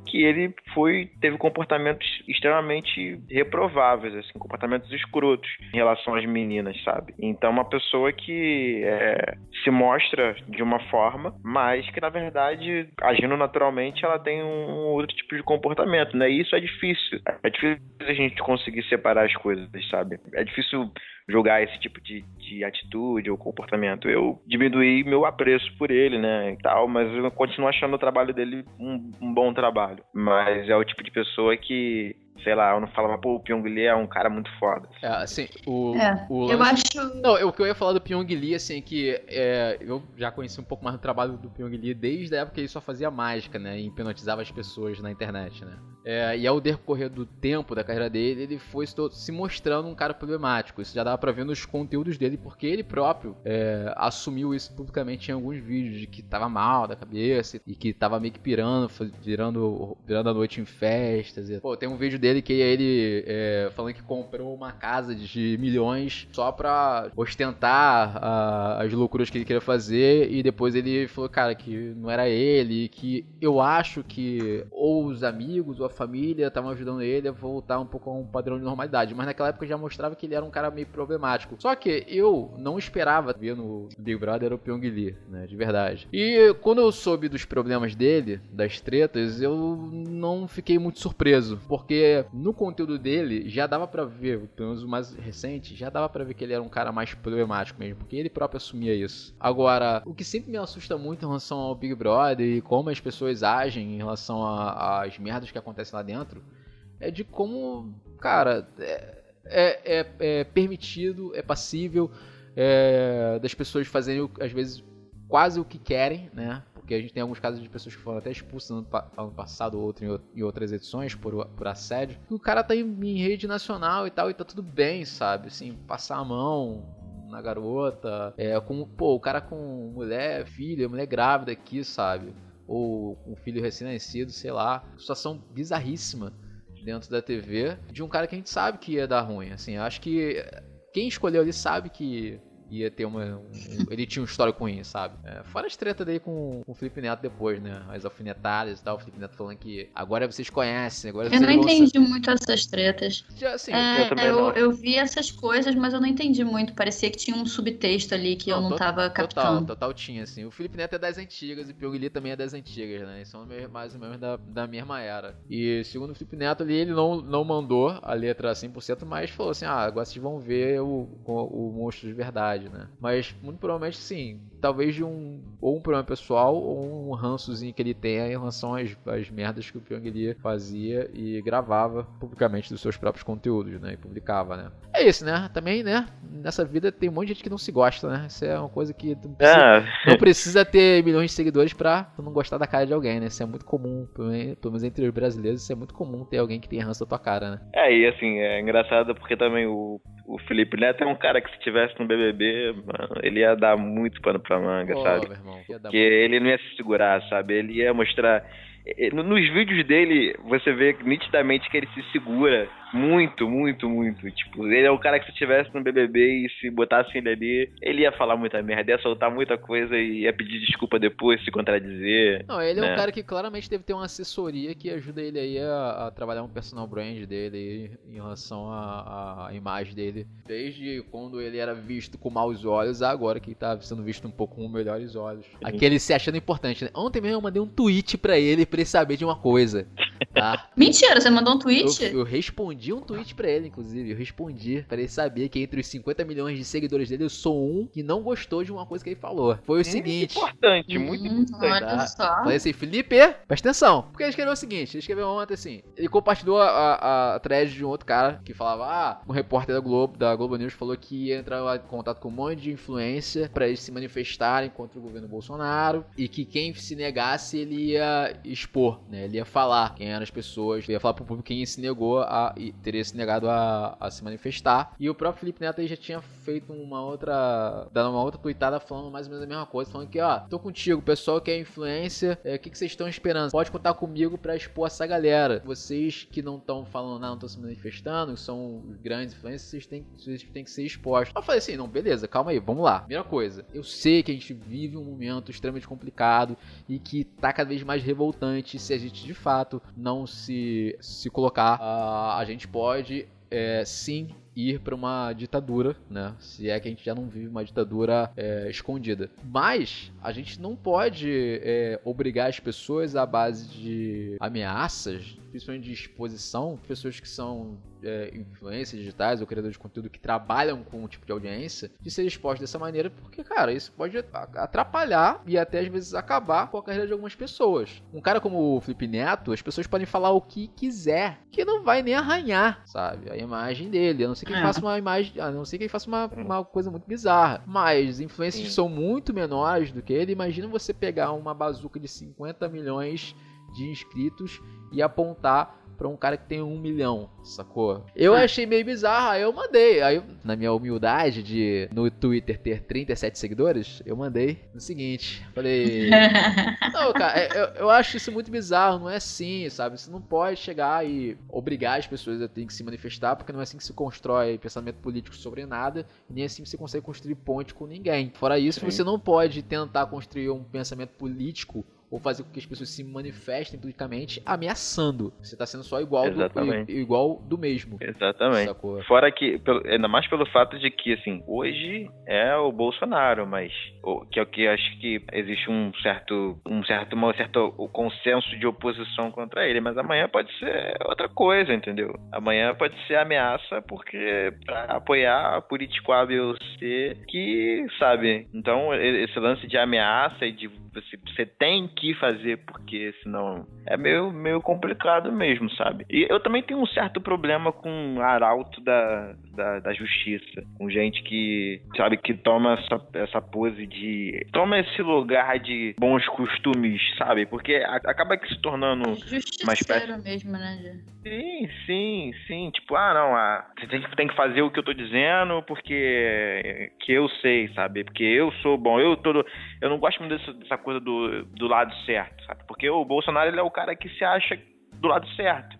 que ele foi teve comportamentos extremamente reprováveis, assim, comportamentos escrotos em relação às meninas, sabe? Então, uma pessoa que é, se mostra de uma forma, mas que na verdade, agindo naturalmente, ela tem um outro tipo de comportamento, né? E isso é difícil. É difícil a gente conseguir separar as coisas, sabe? É difícil julgar esse tipo de, de atitude ou comportamento. Eu diminuí meu apreço por ele, né, e tal, mas eu continuo achando o trabalho dele um, um bom trabalho. Mas é o tipo de pessoa que sei lá, eu não falava, pô, o Pyong Lee é um cara muito foda. É, assim, o. É, o lance... Eu acho. Não, o que eu ia falar do Pyong Lee, assim, é que é, eu já conheci um pouco mais do trabalho do Pyong Lee desde a época que ele só fazia mágica, né? E hipnotizava as pessoas na internet, né? É, e ao decorrer do tempo da carreira dele, ele foi se mostrando um cara problemático. Isso já dava pra ver nos conteúdos dele, porque ele próprio é, assumiu isso publicamente em alguns vídeos, de que tava mal da cabeça e que tava meio que pirando, virando, virando a noite em festas. E, pô, tem um vídeo dele que ele é, falando que comprou uma casa de milhões só pra ostentar a, as loucuras que ele queria fazer e depois ele falou, cara, que não era ele, que eu acho que ou os amigos ou a família estavam ajudando ele a voltar um pouco a um padrão de normalidade, mas naquela época já mostrava que ele era um cara meio problemático. Só que eu não esperava ver no Big Brother o Pyong Lee, né, de verdade. E quando eu soube dos problemas dele, das tretas, eu não fiquei muito surpreso, porque no conteúdo dele já dava para ver, pelo menos o mais recente, já dava para ver que ele era um cara mais problemático mesmo, porque ele próprio assumia isso. Agora, o que sempre me assusta muito em relação ao Big Brother e como as pessoas agem em relação às merdas que acontecem lá dentro, é de como, cara, é, é, é, é permitido, é passível é, das pessoas fazerem, às vezes, quase o que querem, né? Porque a gente tem alguns casos de pessoas que foram até expulsas no ano passado ou outro, em outras edições por, por assédio. o cara tá em, em rede nacional e tal, e tá tudo bem, sabe? Assim, passar a mão, na garota, é, com, pô, o cara com mulher, filha, mulher grávida aqui, sabe? Ou um filho recém-nascido, sei lá. Situação bizarríssima dentro da TV de um cara que a gente sabe que ia dar ruim, assim. Acho que quem escolheu ali sabe que ia ter uma. Um, ele tinha um histórico ruim, sabe? É, fora as tretas dele com, com o Felipe Neto depois, né? As alfinetadas e tal. O Felipe Neto falando que agora vocês conhecem. Agora eu não entendi muito essas tretas. Já, assim, é, eu, eu, eu, vi essas coisas, mas eu não entendi muito. Parecia que tinha um subtexto ali que não, eu não tava captando. Total, total tinha, assim. O Felipe Neto é das antigas e o Pyong Lee também é das antigas, né? Eles são mais ou menos da, da mesma era. E segundo o Felipe Neto ali, ele não, não mandou a letra 100%, mas falou assim: ah, agora vocês vão ver o, o, o monstro de verdade, né? Mas muito provavelmente sim. Talvez de um ou um problema pessoal ou um rançozinho que ele tenha em relação às, às merdas que o Pyong Lee fazia e gravava publicamente dos seus próprios conteúdos, né? E publicava, né? É isso, né? Também, né? Nessa vida tem um monte de gente que não se gosta, né? Isso é uma coisa que não precisa, é. não precisa ter milhões de seguidores pra não gostar da cara de alguém, né? Isso é muito comum, pelo menos entre os brasileiros, isso é muito comum ter alguém que tem ranço da tua cara, né? É, e assim, é engraçado porque também o o Felipe Neto é um cara que se tivesse no BBB, mano, ele ia dar muito pano pra manga, oh, sabe? Porque ele não ia se segurar, sabe? Ele ia mostrar nos vídeos dele, você vê nitidamente que ele se segura muito, muito, muito. Tipo, ele é o cara que se estivesse no BBB e se botasse ele ali, ele ia falar muita merda, ia soltar muita coisa e ia pedir desculpa depois, se contradizer. Não, ele né? é um né? cara que claramente deve ter uma assessoria que ajuda ele aí a, a trabalhar um personal brand dele em relação à imagem dele. Desde quando ele era visto com maus olhos, agora que tá sendo visto um pouco com melhores olhos. Sim. Aquele se achando importante, né? Ontem mesmo eu mandei um tweet pra ele pra ele saber de uma coisa. Tá? Mentira, você mandou um tweet? Eu, eu, respondi um tweet pra ele, inclusive. Eu respondi pra ele saber que entre os 50 milhões de seguidores dele, eu sou um que não gostou de uma coisa que ele falou. Foi o muito seguinte. Importante, muito hum, importante. Olha tá? só. Falei assim, Felipe, presta atenção. Porque ele escreveu o seguinte: ele escreveu ontem assim. Ele compartilhou a, a, a thread de um outro cara que falava: Ah, um repórter da Globo, da Globo News, falou que ia entrar em contato com um monte de influência pra eles se manifestarem contra o governo Bolsonaro. E que quem se negasse, ele ia expor, né? Ele ia falar quem eram as pessoas, ele ia falar pro público quem se negou a teria se negado a, a se manifestar. E o próprio Felipe Neto aí já tinha feito uma outra, dando uma outra tweetada falando mais ou menos a mesma coisa, falando que, ó, tô contigo, pessoal que é influência, é, o que, que vocês estão esperando? Pode contar comigo para expor essa galera. Vocês que não estão falando nada, não estão se manifestando, são grandes influências, vocês têm, vocês têm que ser expostos. Eu falei assim, não, beleza, calma aí, vamos lá. Primeira coisa, eu sei que a gente vive um momento extremamente complicado e que tá cada vez mais revoltante se a gente de fato não se, se colocar, uh, a gente pode é, sim ir para uma ditadura, né? Se é que a gente já não vive uma ditadura é, escondida. Mas a gente não pode é, obrigar as pessoas à base de ameaças, principalmente de exposição, pessoas que são é, influências digitais ou criadores de conteúdo que trabalham com um tipo de audiência, de ser expostos dessa maneira, porque, cara, isso pode atrapalhar e até às vezes acabar com a carreira de algumas pessoas. Um cara como o Felipe Neto, as pessoas podem falar o que quiser, que não vai nem arranhar, sabe? A imagem dele. A não ser que ele é. faça uma imagem, a não ser que ele faça uma, uma coisa muito bizarra. Mas influências são muito menores do que ele. Imagina você pegar uma bazuca de 50 milhões de inscritos e apontar pra um cara que tem um milhão, sacou? Eu achei meio bizarro, aí eu mandei. Aí, na minha humildade de no Twitter ter 37 seguidores, eu mandei o seguinte: falei. não, cara, é, eu, eu acho isso muito bizarro, não é assim, sabe? Você não pode chegar e obrigar as pessoas a terem que se manifestar, porque não é assim que se constrói pensamento político sobre nada, e nem assim você consegue construir ponte com ninguém. Fora isso, Sim. você não pode tentar construir um pensamento político ou fazer com que as pessoas se manifestem publicamente ameaçando. Você tá sendo só igual do, igual do mesmo. Exatamente. Sacou? Fora que, ainda mais pelo fato de que, assim, hoje é o Bolsonaro, mas que é o que acho que existe um certo, um certo, uma certo consenso de oposição contra ele, mas amanhã pode ser outra coisa, entendeu? Amanhã pode ser ameaça porque pra apoiar político A, B ou C que, sabe, então esse lance de ameaça e de você, você tem que fazer, porque senão é meio, meio complicado mesmo, sabe? E eu também tenho um certo problema com arauto da, da, da justiça, com gente que, sabe, que toma essa, essa pose de. toma esse lugar de bons costumes, sabe? Porque acaba que se tornando uma espécie. mesmo, né? Sim, sim, sim. Tipo, ah, não, ah, você tem, tem que fazer o que eu tô dizendo porque que eu sei, sabe? Porque eu sou bom, eu todo. Eu não gosto muito dessa, dessa coisa do, do lado certo, sabe? Porque o Bolsonaro ele é o cara que se acha do lado certo,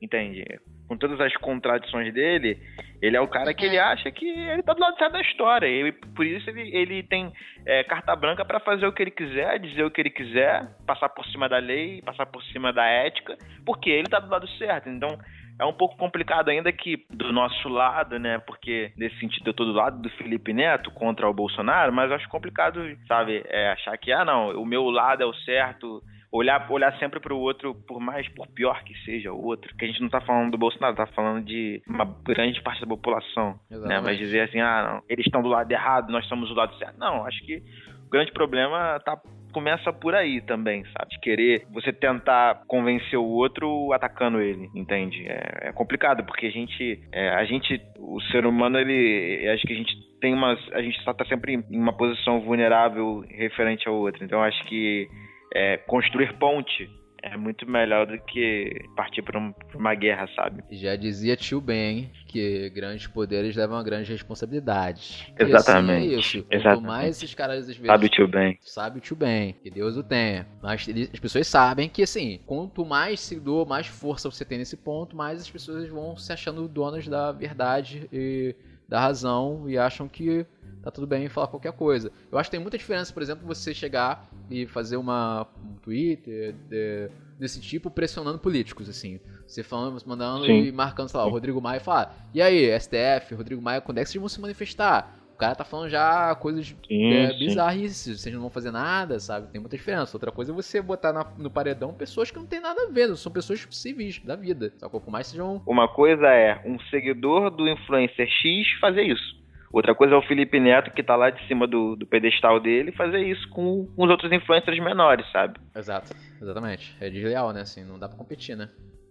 entende? Com todas as contradições dele, ele é o cara que ele acha que ele tá do lado certo da história. E por isso ele, ele tem é, carta branca para fazer o que ele quiser, dizer o que ele quiser, passar por cima da lei, passar por cima da ética, porque ele tá do lado certo. Então, é um pouco complicado ainda que do nosso lado, né? Porque nesse sentido eu tô do lado do Felipe Neto contra o Bolsonaro, mas eu acho complicado, sabe, é, achar que, ah, não, o meu lado é o certo, olhar, olhar sempre para o outro, por mais, por pior que seja o outro, que a gente não está falando do Bolsonaro, está falando de uma grande parte da população, né? Mas dizer assim, ah, não, eles estão do lado errado, nós somos do lado certo. Não, acho que o grande problema tá começa por aí também, sabe? De querer você tentar convencer o outro atacando ele, entende? É, é complicado, porque a gente, é, a gente, o ser humano, ele, acho que a gente tem uma, a gente só tá sempre em uma posição vulnerável referente ao outro. Então acho que é, construir ponte é muito melhor do que partir para um, uma guerra, sabe? Já dizia tio Ben que grandes poderes levam a grandes responsabilidades. Exatamente. E assim é isso. Quanto Exatamente. mais esses caras às vezes. Sabe o tio Ben. Sabe o tio Ben. Que Deus o tenha. Mas as pessoas sabem que, assim, quanto mais seguidor, mais força você tem nesse ponto, mais as pessoas vão se achando donas da verdade e da razão e acham que tá tudo bem falar qualquer coisa. Eu acho que tem muita diferença, por exemplo, você chegar e fazer uma um Twitter de, desse tipo pressionando políticos, assim. Você falando, mandando Sim. e marcando, sei lá, o Rodrigo Maia e falar, e aí, STF, Rodrigo Maia, quando é que vocês vão se manifestar? O cara tá falando já coisas sim, é, bizarrices, vocês não vão fazer nada, sabe? Tem muita diferença. Outra coisa é você botar na, no paredão pessoas que não tem nada a ver, são pessoas civis da vida. Só que mais sejam. Uma coisa é um seguidor do influencer X fazer isso. Outra coisa é o Felipe Neto, que tá lá de cima do, do pedestal dele, fazer isso com, com os outros influencers menores, sabe? Exato, exatamente. É desleal, né? Assim, não dá pra competir, né?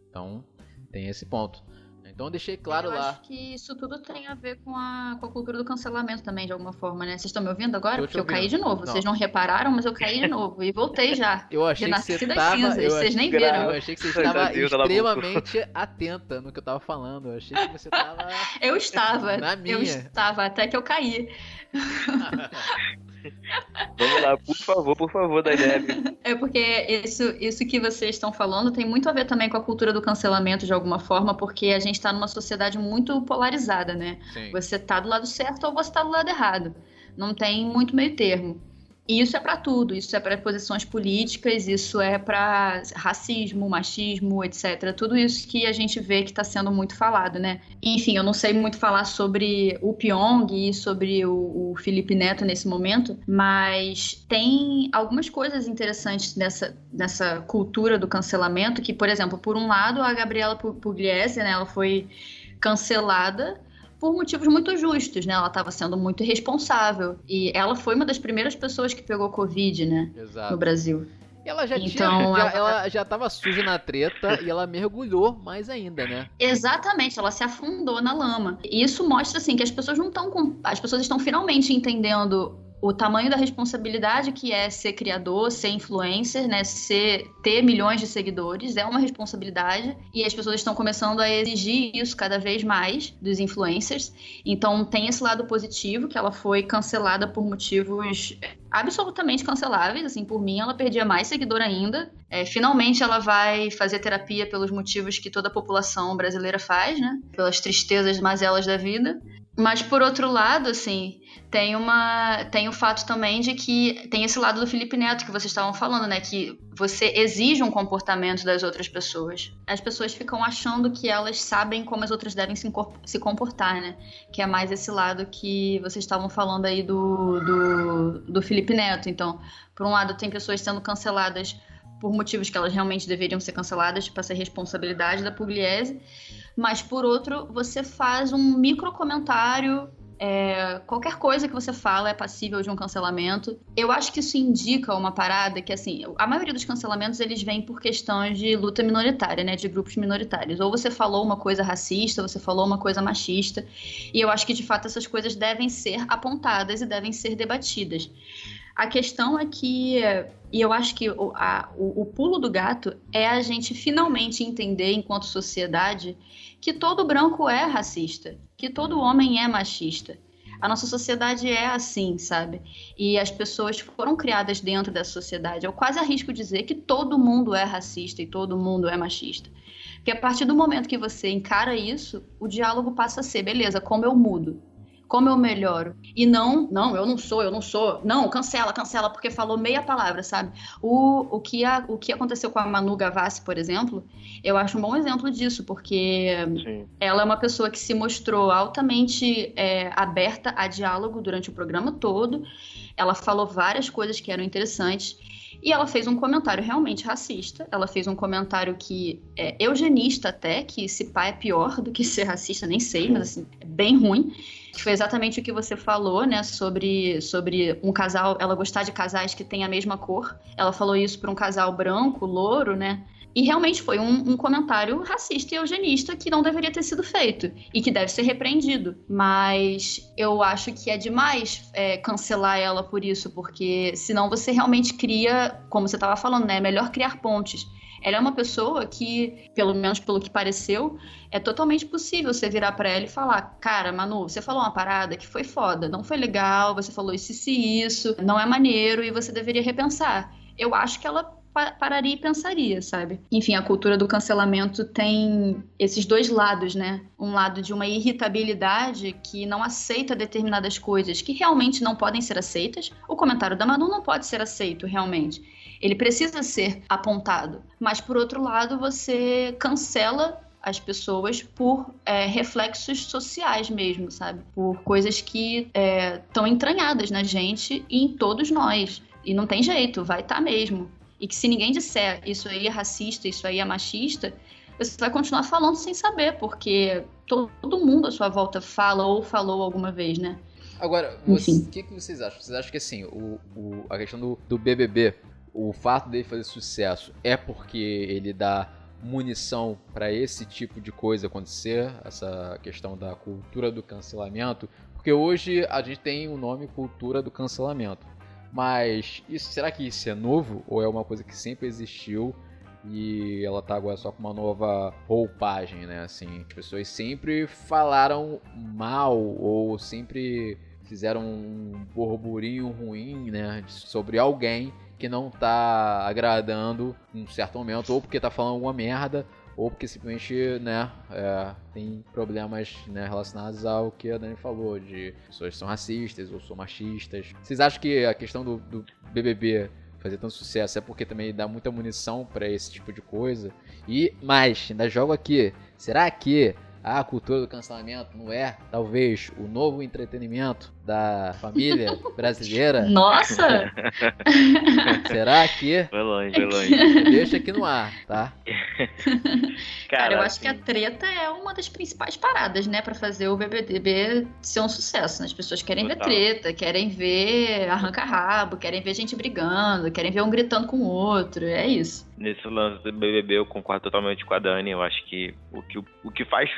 Então, tem esse ponto. Então eu deixei claro eu lá. Acho que isso tudo tem a ver com a, com a cultura do cancelamento também, de alguma forma, né? Vocês estão me ouvindo agora? Porque eu caí de novo. Não. Vocês não repararam, mas eu caí de novo. E voltei já. Eu achei que você tava... Cinzas, vocês nem viram. Eu achei que você estava extremamente atenta no que eu tava falando. Eu achei que você tava. eu estava. Na minha. Eu estava, até que eu caí. Vamos lá, por favor, por favor, Daiane. É porque isso, isso que vocês estão falando tem muito a ver também com a cultura do cancelamento de alguma forma, porque a gente está numa sociedade muito polarizada, né? Sim. Você tá do lado certo ou você tá do lado errado. Não tem muito meio termo. E isso é para tudo, isso é para posições políticas, isso é para racismo, machismo, etc. Tudo isso que a gente vê que está sendo muito falado, né? Enfim, eu não sei muito falar sobre o Pyong e sobre o, o Felipe Neto nesse momento, mas tem algumas coisas interessantes nessa, nessa cultura do cancelamento, que, por exemplo, por um lado, a Gabriela Pugliese, né, ela foi cancelada por motivos muito justos, né? Ela estava sendo muito irresponsável. E ela foi uma das primeiras pessoas que pegou Covid, né? Exato. No Brasil. Ela já então, tinha, já, ela já estava suja na treta e ela mergulhou mais ainda, né? Exatamente, ela se afundou na lama. E isso mostra assim que as pessoas não estão com, as pessoas estão finalmente entendendo o tamanho da responsabilidade que é ser criador, ser influencer, né? Ser, ter milhões de seguidores é uma responsabilidade e as pessoas estão começando a exigir isso cada vez mais dos influencers. Então tem esse lado positivo que ela foi cancelada por motivos absolutamente canceláveis. Assim, por mim, ela perdia mais seguidor ainda. É, finalmente, ela vai fazer terapia pelos motivos que toda a população brasileira faz, né? Pelas tristezas, mazelas da vida. Mas por outro lado, assim, tem uma tem o fato também de que tem esse lado do Felipe Neto que vocês estavam falando, né, que você exige um comportamento das outras pessoas. As pessoas ficam achando que elas sabem como as outras devem se, se comportar, né? Que é mais esse lado que vocês estavam falando aí do, do, do Felipe Neto. Então, por um lado, tem pessoas sendo canceladas por motivos que elas realmente deveriam ser canceladas para ser responsabilidade da Pugliese mas por outro, você faz um micro comentário. É, qualquer coisa que você fala é passível de um cancelamento. Eu acho que isso indica uma parada que, assim, a maioria dos cancelamentos eles vêm por questões de luta minoritária, né, de grupos minoritários. Ou você falou uma coisa racista, você falou uma coisa machista, e eu acho que de fato essas coisas devem ser apontadas e devem ser debatidas. A questão é que, e eu acho que o, a, o, o pulo do gato é a gente finalmente entender, enquanto sociedade, que todo branco é racista, que todo homem é machista. A nossa sociedade é assim, sabe? E as pessoas foram criadas dentro dessa sociedade. Eu quase arrisco dizer que todo mundo é racista e todo mundo é machista. Porque a partir do momento que você encara isso, o diálogo passa a ser, beleza, como eu mudo? Como eu melhoro. E não, não, eu não sou, eu não sou. Não, cancela, cancela, porque falou meia palavra, sabe? O, o, que, a, o que aconteceu com a Manu Gavassi, por exemplo, eu acho um bom exemplo disso, porque Sim. ela é uma pessoa que se mostrou altamente é, aberta a diálogo durante o programa todo. Ela falou várias coisas que eram interessantes. E ela fez um comentário realmente racista. Ela fez um comentário que é eugenista até, que se pá é pior do que ser racista, nem sei, mas assim, é bem ruim que foi exatamente o que você falou, né, sobre, sobre um casal, ela gostar de casais que têm a mesma cor. Ela falou isso para um casal branco, louro, né? E realmente foi um, um, comentário racista e eugenista que não deveria ter sido feito e que deve ser repreendido. Mas eu acho que é demais é, cancelar ela por isso, porque senão você realmente cria, como você estava falando, né? É melhor criar pontes. Ela é uma pessoa que, pelo menos pelo que pareceu, é totalmente possível você virar para ela e falar: Cara, Manu, você falou uma parada que foi foda, não foi legal, você falou isso e isso, não é maneiro e você deveria repensar. Eu acho que ela pararia e pensaria, sabe? Enfim, a cultura do cancelamento tem esses dois lados, né? Um lado de uma irritabilidade que não aceita determinadas coisas que realmente não podem ser aceitas. O comentário da Manu não pode ser aceito, realmente. Ele precisa ser apontado. Mas, por outro lado, você cancela as pessoas por é, reflexos sociais mesmo, sabe? Por coisas que estão é, entranhadas na gente e em todos nós. E não tem jeito, vai estar tá mesmo. E que se ninguém disser isso aí é racista, isso aí é machista, você vai continuar falando sem saber, porque todo mundo à sua volta fala ou falou alguma vez, né? Agora, o que, que vocês acham? Vocês acham que assim, o, o, a questão do, do BBB o fato dele fazer sucesso é porque ele dá munição para esse tipo de coisa acontecer, essa questão da cultura do cancelamento, porque hoje a gente tem o nome cultura do cancelamento. Mas isso, será que isso é novo ou é uma coisa que sempre existiu e ela tá agora só com uma nova roupagem, né? Assim, as pessoas sempre falaram mal ou sempre fizeram um burburinho ruim, né, sobre alguém que não tá agradando em um certo momento, ou porque tá falando alguma merda, ou porque simplesmente, né, é, tem problemas né, relacionados ao que a Dani falou, de pessoas que são racistas ou são machistas. Vocês acham que a questão do, do BBB fazer tanto sucesso é porque também dá muita munição para esse tipo de coisa? E mais, ainda jogo aqui, será que a cultura do cancelamento não é, talvez, o novo entretenimento da família brasileira? Nossa! Será que? Foi longe, foi longe. Deixa aqui no ar, tá? Cara, eu acho que a treta é uma das principais paradas, né, para fazer o BBB ser um sucesso. Né? As pessoas querem Total. ver treta, querem ver arranca-rabo, querem ver gente brigando, querem ver um gritando com o outro, é isso. Nesse lance do BBB eu concordo totalmente com a Dani, eu acho que o que, o que faz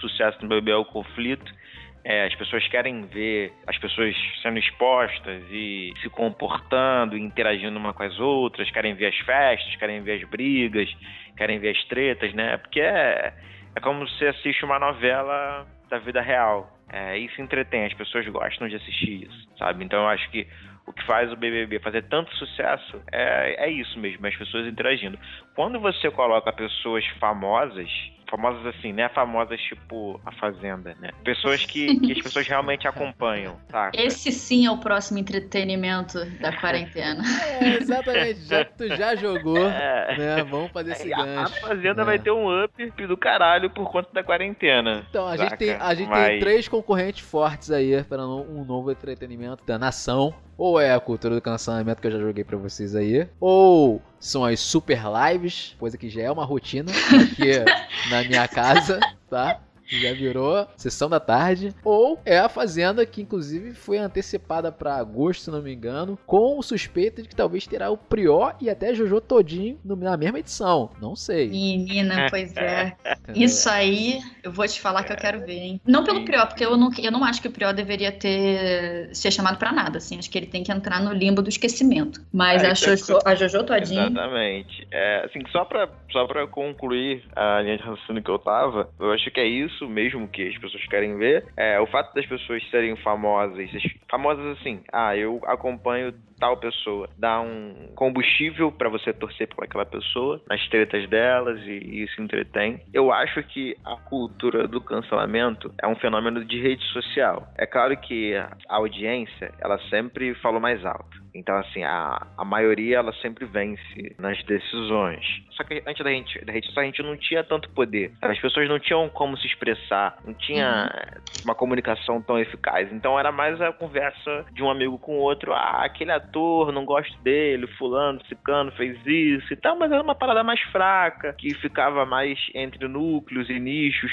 sucesso no BBB é o conflito, É, as pessoas querem ver as pessoas sendo expostas e se comportando, interagindo uma com as outras, querem ver as festas, querem ver as brigas, querem ver as tretas, né? Porque é, é como se assiste uma novela da vida real. É, isso entretém, as pessoas gostam de assistir isso, sabe? Então eu acho que o que faz o BBB fazer tanto sucesso é, é isso mesmo, as pessoas interagindo. Quando você coloca pessoas famosas famosas assim, né? Famosas tipo a Fazenda, né? Pessoas que, que as pessoas realmente acompanham, tá? Esse sim é o próximo entretenimento da quarentena. É, exatamente. Já, tu já jogou, é. né? Vamos fazer esse gancho. A Fazenda né? vai ter um up do caralho por conta da quarentena. Então, a gente, tem, a gente Mas... tem três concorrentes fortes aí para um novo entretenimento da nação. Ou é a cultura do cancelamento que eu já joguei para vocês aí, ou são as super lives, coisa que já é uma rotina aqui na minha casa, tá? Já virou sessão da tarde, ou é a Fazenda que inclusive foi antecipada para agosto, se não me engano, com suspeita de que talvez terá o Prió e até Jojo todinho na mesma edição. Não sei. Menina, pois é. Isso aí, eu vou te falar que eu quero ver, hein? Não pelo Prió, porque eu não, eu não acho que o Prió deveria ter ser chamado para nada, assim. Acho que ele tem que entrar no limbo do esquecimento. Mas é, a, Jojo, a Jojo todinho... Exatamente. É, assim, só pra, só pra concluir a linha de raciocínio que eu tava, eu acho que é isso isso mesmo que as pessoas querem ver. É, o fato das pessoas serem famosas, famosas assim, ah, eu acompanho tal pessoa, dá um combustível para você torcer por aquela pessoa, nas tretas delas e, e isso entretém. Eu acho que a cultura do cancelamento é um fenômeno de rede social. É claro que a audiência, ela sempre falou mais alto. Então, assim, a, a maioria ela sempre vence nas decisões. Só que antes da, gente, da rede social a gente não tinha tanto poder. As pessoas não tinham como se expressar, não tinha uhum. uma comunicação tão eficaz. Então era mais a conversa de um amigo com o outro. Ah, aquele ator, não gosto dele, fulano, cicano fez isso e tal, mas era uma parada mais fraca, que ficava mais entre núcleos e nichos.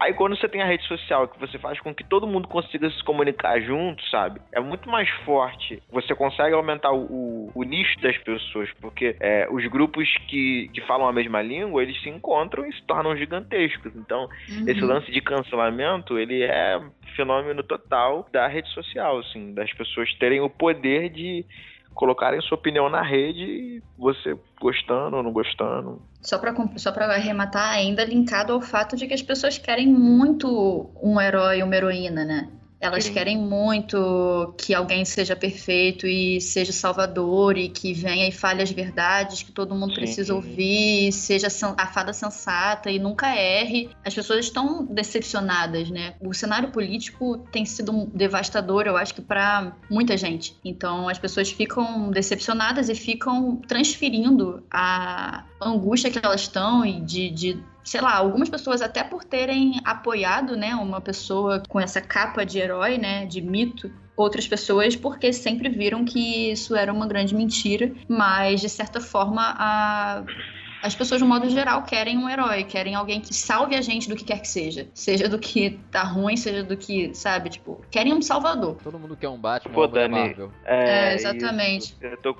Aí quando você tem a rede social que você faz com que todo mundo consiga se comunicar junto, sabe? É muito mais forte. Você consegue aumentar o, o, o nicho das pessoas, porque é, os grupos que, que falam a mesma língua, eles se encontram e se tornam gigantescos. Então, uhum. esse lance de cancelamento, ele é fenômeno total da rede social, assim, das pessoas terem o poder de colocarem sua opinião na rede você gostando ou não gostando. Só para só pra arrematar, ainda linkado ao fato de que as pessoas querem muito um herói, uma heroína, né? Elas Sim. querem muito que alguém seja perfeito e seja salvador e que venha e fale as verdades que todo mundo Sim. precisa ouvir, seja a fada sensata e nunca erre. As pessoas estão decepcionadas, né? O cenário político tem sido devastador, eu acho que para muita gente. Então as pessoas ficam decepcionadas e ficam transferindo a angústia que elas estão e de, de sei lá, algumas pessoas até por terem apoiado, né, uma pessoa com essa capa de herói, né, de mito, outras pessoas porque sempre viram que isso era uma grande mentira, mas de certa forma a as pessoas, de um modo geral, querem um herói, querem alguém que salve a gente do que quer que seja. Seja do que tá ruim, seja do que, sabe, tipo, querem um salvador. Todo mundo quer um Batman, Pô, Dani. É, é exatamente.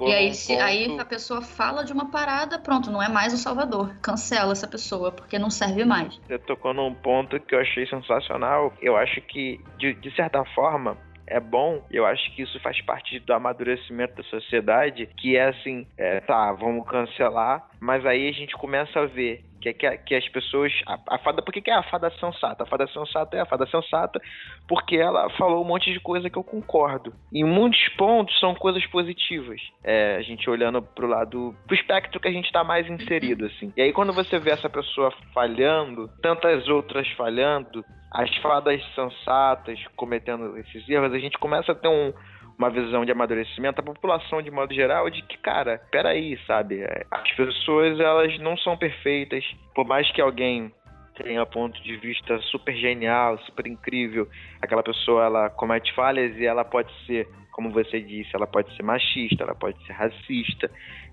E aí, se, ponto... aí a pessoa fala de uma parada, pronto, não é mais o salvador. Cancela essa pessoa, porque não serve mais. Você tocou num ponto que eu achei sensacional. Eu acho que, de, de certa forma, é bom, eu acho que isso faz parte do amadurecimento da sociedade, que é assim, é, tá, vamos cancelar, mas aí a gente começa a ver que, que, que as pessoas. A, a, fada. Por que, que é a fada sensata? A fada sensata é a fada sensata porque ela falou um monte de coisa que eu concordo. Em muitos pontos são coisas positivas. É, a gente olhando pro lado. pro espectro que a gente tá mais inserido, assim. E aí quando você vê essa pessoa falhando, tantas outras falhando, as fadas sensatas cometendo esses erros, a gente começa a ter um, uma visão de amadurecimento, a população de modo geral, de que, cara, peraí, sabe? As pessoas, elas não são perfeitas. Por mais que alguém tenha um ponto de vista super genial, super incrível, aquela pessoa, ela comete falhas e ela pode ser, como você disse, ela pode ser machista, ela pode ser racista,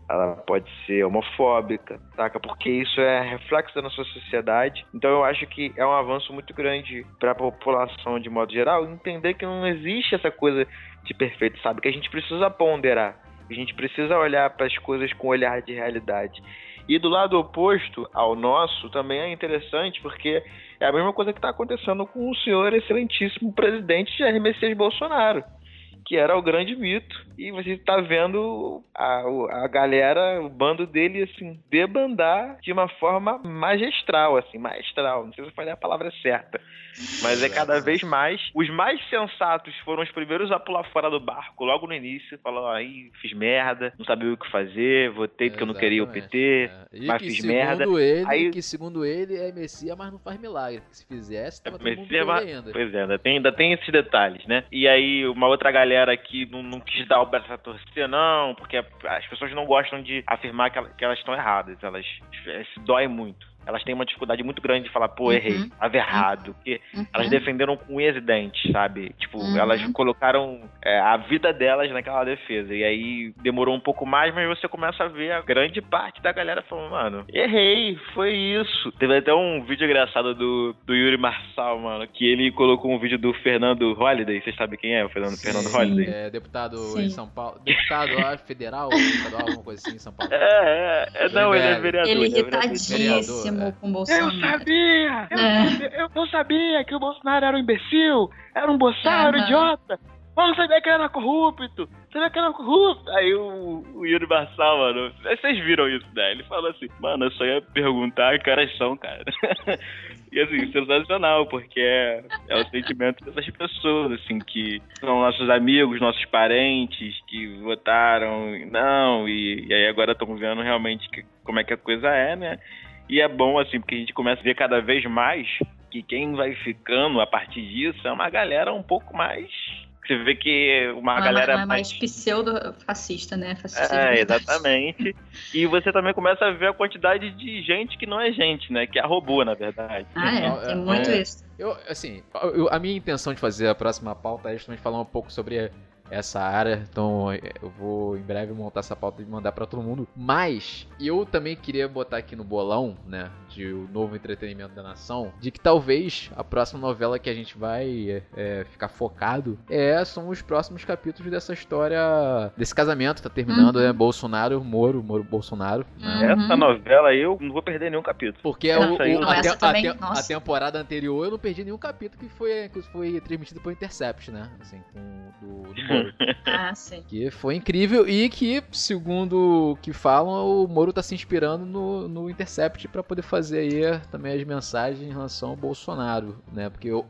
ela pode ser homofóbica, saca? Porque isso é reflexo da nossa sociedade. Então eu acho que é um avanço muito grande para a população de modo geral entender que não existe essa coisa de perfeito, sabe? Que a gente precisa ponderar, a gente precisa olhar para as coisas com um olhar de realidade. E do lado oposto ao nosso também é interessante porque É a mesma coisa que está acontecendo com o senhor excelentíssimo presidente Jair Messias Bolsonaro que era o grande mito. E você está vendo a, a galera, o bando dele, assim, debandar de uma forma magistral, assim, maestral. Não sei se eu falei a palavra certa. Mas é cada vez mais. Os mais sensatos foram os primeiros a pular fora do barco, logo no início. Falou, aí, fiz merda, não sabia o que fazer, votei porque eu não queria o PT, é. mas fiz merda. Ele, aí, que segundo ele é Messias, mas não faz milagre. Se fizesse, tava todo mundo mas... ainda. Pois é, ainda tem, ainda tem esses detalhes, né? E aí, uma outra galera que não, não quis dar o braço a torcer, não, porque as pessoas não gostam de afirmar que, que elas estão erradas. Elas se dói muito elas têm uma dificuldade muito grande de falar, pô, errei, uhum. tava errado. Porque uhum. elas defenderam com unhas e dentes, sabe? Tipo, uhum. elas colocaram é, a vida delas naquela defesa. E aí demorou um pouco mais, mas você começa a ver a grande parte da galera falando, mano, errei, foi isso. Teve até um vídeo engraçado do, do Yuri Marçal, mano, que ele colocou um vídeo do Fernando Holliday. Vocês sabem quem é o Fernando, Fernando Holliday? É, deputado Sim. em São Paulo. Deputado lá, federal, estadual, alguma coisa assim em São Paulo. É, é, é não, ele é vereador. Ele é irritadíssimo com o Bolsonaro. Eu sabia! Eu, é. sabia, eu não sabia que o Bolsonaro era um imbecil, era um boçal, idiota. Eu não sabia que ele era corrupto. Sabia que ele era corrupto. Aí o, o Yuri Barçal, mano, vocês viram isso, né? Ele falou assim, mano, eu só ia perguntar que horas são, cara. e assim, sensacional, porque é, é o sentimento dessas pessoas, assim, que são nossos amigos, nossos parentes, que votaram, não, e, e aí agora estão vendo realmente que, como é que a coisa é, né? E é bom, assim, porque a gente começa a ver cada vez mais que quem vai ficando a partir disso é uma galera um pouco mais. Você vê que uma não, galera. Não é mais, mais pseudo-fascista, né? Fascista é, exatamente. e você também começa a ver a quantidade de gente que não é gente, né? Que é robô, na verdade. Ah, é, tem muito é, isso. Eu, assim, eu, a minha intenção de fazer a próxima pauta é justamente falar um pouco sobre essa área. Então eu vou em breve montar essa pauta e mandar para todo mundo. Mas eu também queria botar aqui no bolão, né, de o novo entretenimento da nação, de que talvez a próxima novela que a gente vai é, ficar focado é são os próximos capítulos dessa história desse casamento tá terminando, uhum. né, Bolsonaro, Moro, Moro, Bolsonaro. Né? Essa novela aí eu não vou perder nenhum capítulo. Porque o, o, a, te, também, a, te, a, temporada anterior eu não perdi nenhum capítulo que foi que foi transmitido por Intercept, né, assim, com do, do Moro. ah, sim. Que foi incrível e que, segundo o que falam, o Moro tá se inspirando no, no Intercept para poder fazer aí também as mensagens em relação ao Bolsonaro, né? Porque uh,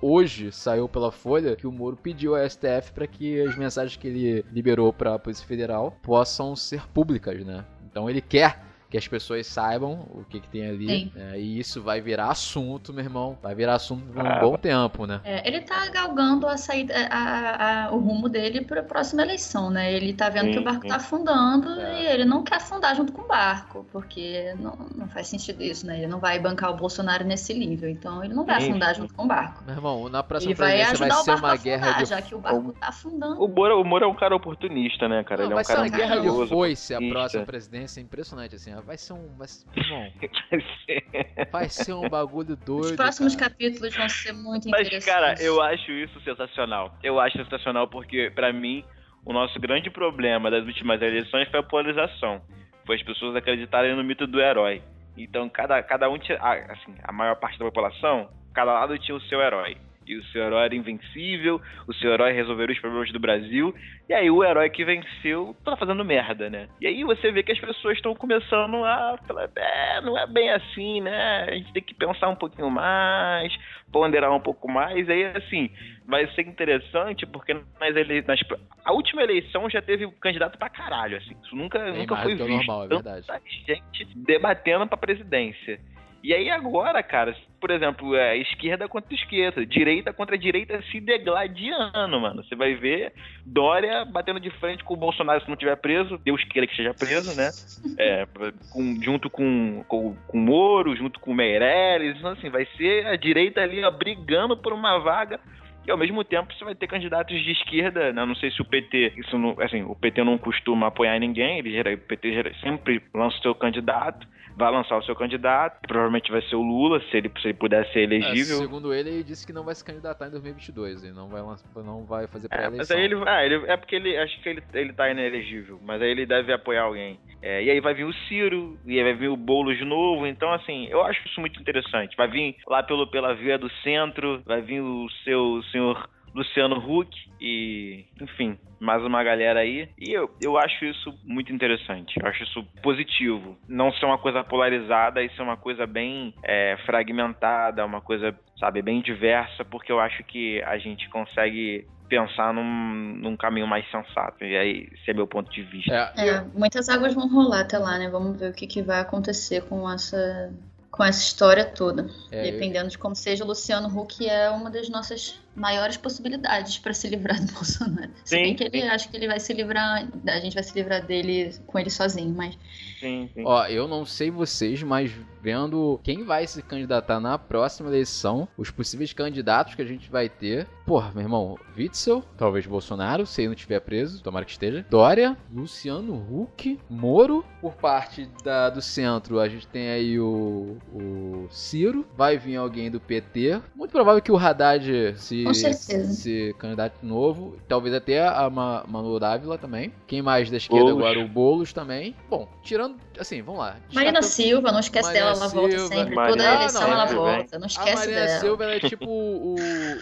hoje saiu pela Folha que o Moro pediu ao STF para que as mensagens que ele liberou para a Polícia Federal possam ser públicas, né? Então ele quer que as pessoas saibam o que, que tem ali. É, e isso vai virar assunto, meu irmão. Vai virar assunto por um ah, bom tempo, né? É, ele tá galgando a saída, a, a, o rumo dele para a próxima eleição, né? Ele tá vendo sim, que o barco sim. tá afundando é. e ele não quer afundar junto com o barco, porque não, não faz sentido isso, né? Ele não vai bancar o Bolsonaro nesse nível, então ele não vai sim. afundar junto com o barco. Meu irmão, na próxima ele vai vai ser uma guerra afundar, de... já que o barco tá afundando. O Moro, o Moro é um cara oportunista, né, cara? Não, ele é um vai cara ser uma guerra de foice a próxima presidência, é impressionante, assim. Vai ser um... Vai ser Irmão, vai ser um bagulho doido. Os próximos cara. capítulos vão ser muito Mas, interessantes. Mas, cara, eu acho isso sensacional. Eu acho sensacional porque, para mim, o nosso grande problema das últimas eleições foi a polarização. Foi as pessoas acreditarem no mito do herói. Então, cada, cada um tinha. Assim, a maior parte da população, cada lado tinha o seu herói e o seu herói era invencível, o seu herói resolveria os problemas do Brasil, e aí o herói que venceu tá fazendo merda, né? E aí você vê que as pessoas estão começando a falar, é, não é bem assim, né? A gente tem que pensar um pouquinho mais, ponderar um pouco mais, e aí assim, vai ser interessante porque nas ele... nas... a última eleição já teve candidato pra caralho, assim, isso nunca, nunca foi visto. Normal, é verdade. Tanta gente debatendo pra presidência. E aí agora, cara, por exemplo, é esquerda contra esquerda, direita contra direita se degladiando, mano. Você vai ver Dória batendo de frente com o Bolsonaro se não tiver preso, Deus queira que esteja preso, né? É, com, junto com, com, com Moro, junto com Meirelles, então, assim, vai ser a direita ali ó, brigando por uma vaga e ao mesmo tempo você vai ter candidatos de esquerda, né? não sei se o PT, isso não, assim, o PT não costuma apoiar ninguém, ele o PT sempre lança o seu candidato, vai lançar o seu candidato, provavelmente vai ser o Lula, se ele, se ele puder ser elegível. É, segundo ele, ele disse que não vai se candidatar em 2022, e não vai, não vai fazer pré-eleição. É, mas aí ele, ah, ele, é porque ele, acho que ele, ele tá inelegível, mas aí ele deve apoiar alguém. É, e aí vai vir o Ciro, e aí vai vir o Boulos de novo, então assim, eu acho isso muito interessante. Vai vir lá pelo, pela via do centro, vai vir o seu senhor Luciano Huck e, enfim, mais uma galera aí. E eu, eu acho isso muito interessante. Eu acho isso positivo. Não ser uma coisa polarizada e ser uma coisa bem é, fragmentada, uma coisa, sabe, bem diversa, porque eu acho que a gente consegue pensar num, num caminho mais sensato. E aí, esse é meu ponto de vista. É, é, muitas águas vão rolar até lá, né? Vamos ver o que, que vai acontecer com essa com essa história toda. É, Dependendo eu... de como seja, o Luciano Huck é uma das nossas maiores possibilidades para se livrar do Bolsonaro. Sim, Se bem que ele acha que ele vai se livrar, a gente vai se livrar dele com ele sozinho, mas. Sim, sim. Ó, eu não sei vocês, mas vendo quem vai se candidatar na próxima eleição, os possíveis candidatos que a gente vai ter. Porra, meu irmão, Witzel, talvez Bolsonaro, se ele não estiver preso, tomara que esteja. Dória, Luciano Huck, Moro. Por parte da, do centro, a gente tem aí o, o Ciro. Vai vir alguém do PT. Muito provável que o Haddad se com certeza. se candidato novo. Talvez até a Manu Dávila também. Quem mais da esquerda Boulos. agora? O Boulos também. Bom, tirando, assim, vamos lá. Marina Silva, não esquece Marina dela, ela Silva. volta sempre. Marina... Toda eleição ah, não, ela é, volta, não esquece a Marina dela. Silva ela é tipo o,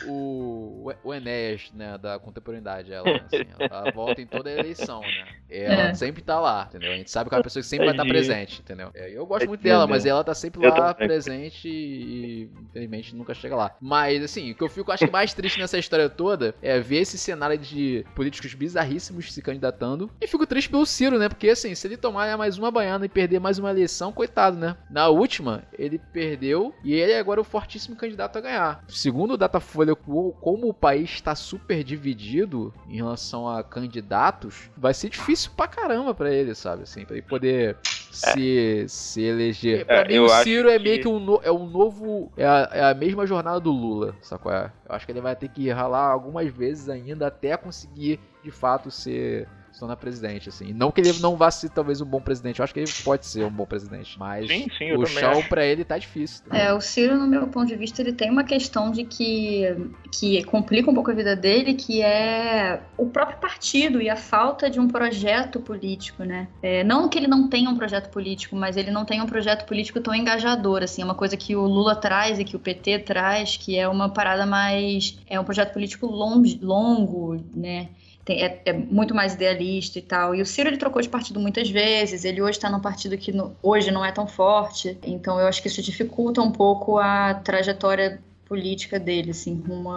o, o Enéas, né, da contemporaneidade. Ela, assim, ela volta em toda eleição, né? Ela é. sempre tá lá, entendeu? A gente sabe que é uma pessoa que sempre vai estar presente, entendeu? É, eu gosto muito dela, mas ela tá sempre lá presente e, infelizmente, nunca chega lá. Mas, assim, o que eu fico, acho que mais triste nessa história toda é ver esse cenário de políticos bizarríssimos se candidatando. E fico triste pelo Ciro, né? Porque, assim, se ele tomar mais uma baiana e perder mais uma eleição, coitado, né? Na última, ele perdeu e ele é agora o fortíssimo candidato a ganhar. Segundo o Datafolha, como o país está super dividido em relação a candidatos, vai ser difícil pra caramba pra ele, sabe? Assim, pra ele poder se, se eleger. É, pra mim, o Ciro é meio que um, no, é um novo. É a, é a mesma jornada do Lula, sacou? É? Eu acho que ele vai ter que ralar algumas vezes ainda até conseguir de fato ser se tornar presidente, assim. Não que ele não vá ser talvez um bom presidente, eu acho que ele pode ser um bom presidente, mas sim, sim, o chão para ele tá difícil. Tá? É, o Ciro, no meu ponto de vista, ele tem uma questão de que, que complica um pouco a vida dele, que é o próprio partido e a falta de um projeto político, né? É, não que ele não tenha um projeto político, mas ele não tem um projeto político tão engajador, assim, é uma coisa que o Lula traz e que o PT traz, que é uma parada mais... é um projeto político longo, longo né? Tem, é, é, muito mais idealista e tal. E o Ciro ele trocou de partido muitas vezes, ele hoje está num partido que no, hoje não é tão forte, então eu acho que isso dificulta um pouco a trajetória política dele, assim, rumo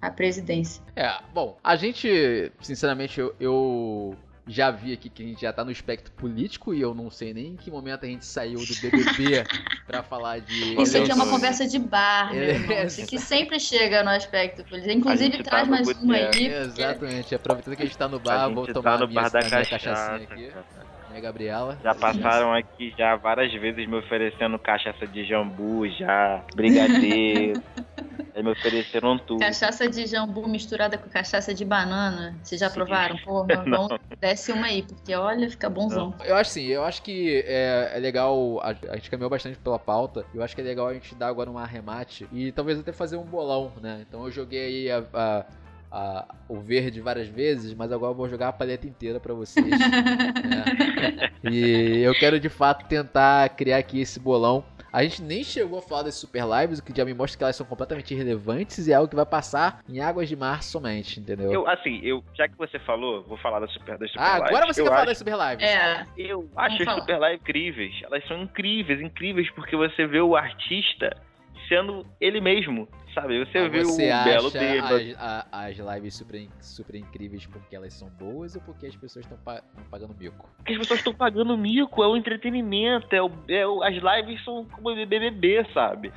à presidência. É, bom, a gente, sinceramente, eu, eu já vi aqui que a gente já tá no espectro político e eu não sei nem em que momento a gente saiu do BBB pra falar de. Isso aqui é uma conversa de bar, meu irmão, é, que sempre chega no aspecto político. Inclusive, tá traz mais uma aí. Porque... Exatamente, aproveitando que a gente tá no bar, vou tá tomar tá no bar da cachaça aqui. Né, Gabriela? Já passaram aqui já várias vezes me oferecendo cachaça de jambu, já, brigadeiro. Aí me ofereceram tudo. Cachaça de jambu misturada com cachaça de banana. Vocês já Sim. provaram? Porra, não. desce uma aí, porque olha, fica bonzão. Eu acho sim, eu acho que é, é legal. A, a, gente caminhou bastante pela pauta. Eu acho que é legal a gente dar agora um arremate e talvez até fazer um bolão, né? Então eu joguei aí a, a a, o verde várias vezes, mas agora eu vou jogar a paleta inteira para vocês. né? E eu quero de fato tentar criar aqui esse bolão. A gente nem chegou a falar das super lives, o que já me mostra que elas são completamente irrelevantes e é algo que vai passar em águas de mar somente, entendeu? Eu, assim, eu, já que você falou, vou falar das super, das super ah, lives. agora você quer acho, falar das super lives. É. Eu acho as super lives incríveis. Elas são incríveis, incríveis porque você vê o artista sendo ele mesmo, sabe? Você ah, vê você o belo dele. As, as lives super, super incríveis porque elas são boas ou porque as pessoas estão pa pagando mico? Porque as pessoas estão pagando mico, é o entretenimento, é o, é o, as lives são como BBB, sabe?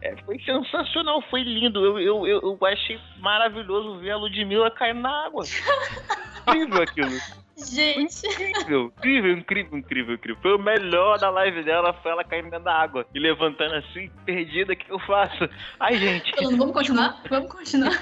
É, foi sensacional, foi lindo. Eu, eu, eu, eu achei maravilhoso ver a Ludmilla cair na água. Incrível aquilo. Gente. Incrível, incrível, incrível, incrível, incrível. Foi o melhor da live dela, foi ela caindo dentro da água e levantando assim, perdida, o que eu faço? Ai, gente. Falando, vamos continuar? Vamos continuar.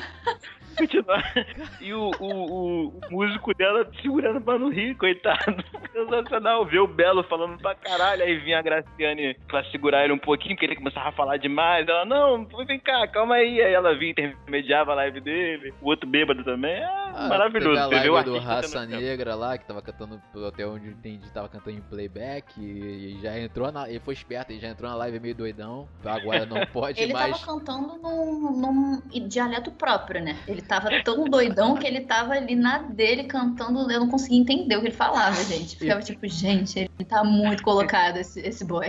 Continuar. E o, o, o, o músico dela segurando pra não rir, coitado. Sensacional. Ver o Belo falando pra caralho. Aí vinha a Graciane pra segurar ele um pouquinho, porque ele começava a falar demais. Ela, não, vem cá, calma aí. Aí ela vinha intermediava a live dele. O outro bêbado também. É ah, maravilhoso. A live do Raça Negra lá, que tava cantando, até onde eu entendi, tava cantando em playback. E já entrou na. Ele foi esperto, ele já entrou na live meio doidão. Agora não pode ele mais. Ele tava cantando num, num dialeto próprio, né? Ele tava tão doidão que ele tava ali na dele cantando. Eu não conseguia entender o que ele falava, gente. Ficava tipo, gente, ele tá muito colocado, esse, esse boy.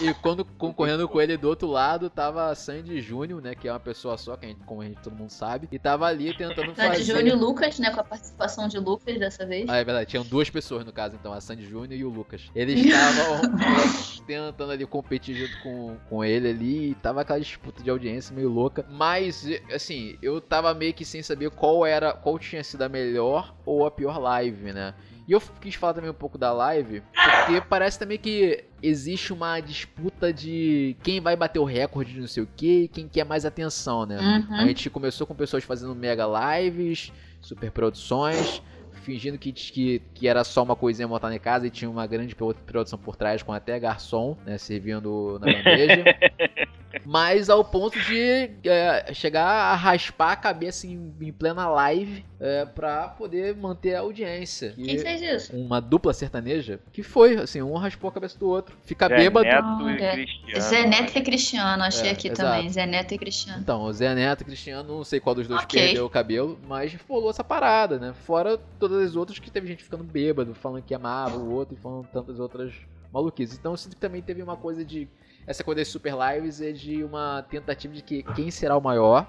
E quando concorrendo com ele do outro lado, tava Sandy Júnior, né? Que é uma pessoa só, que a gente, como a gente todo mundo sabe. E tava ali tentando fazer. Sandy Júnior e Lucas, né? Com a participação de Lucas dessa vez. Ah, é verdade. Tinham duas pessoas no caso, então, a Sandy Júnior e o Lucas. Eles estavam tentando ali competir junto com, com ele ali. E tava aquela disputa de audiência meio louca. Mas, assim, eu tava meio que sem saber qual era. qual tinha sido a melhor ou a pior live, né? E eu quis falar também um pouco da live, porque parece também que existe uma disputa de quem vai bater o recorde de não sei o que e quem quer mais atenção, né? Uhum. A gente começou com pessoas fazendo mega lives, super produções, fingindo que, que, que era só uma coisinha montada em casa e tinha uma grande produção por trás com até garçom, né, servindo na bandeja. Mas ao ponto de é, chegar a raspar a cabeça em, em plena live é, pra poder manter a audiência. Quem fez isso? Uma dupla sertaneja que foi, assim, um raspou a cabeça do outro. Fica Zé bêbado. Neto e Cristiano. Zé Neto e Cristiano, achei é, aqui exato. também. Zé Neto e Cristiano. Então, o Zé Neto e Cristiano, não sei qual dos dois okay. perdeu o cabelo, mas rolou essa parada, né? Fora todas as outras que teve gente ficando bêbado, falando que amava o outro e falando tantas outras maluquices. Então eu sinto que também teve uma coisa de essa coisa das super lives é de uma tentativa de que quem será o maior,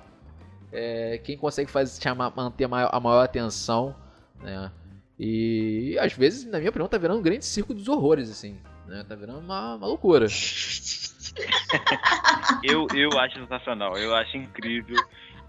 é, quem consegue fazer, chamar, manter a maior, a maior atenção, né? E às vezes, na minha opinião, tá virando um grande circo dos horrores, assim. Né? Tá virando uma, uma loucura. eu, eu acho sensacional, eu acho incrível.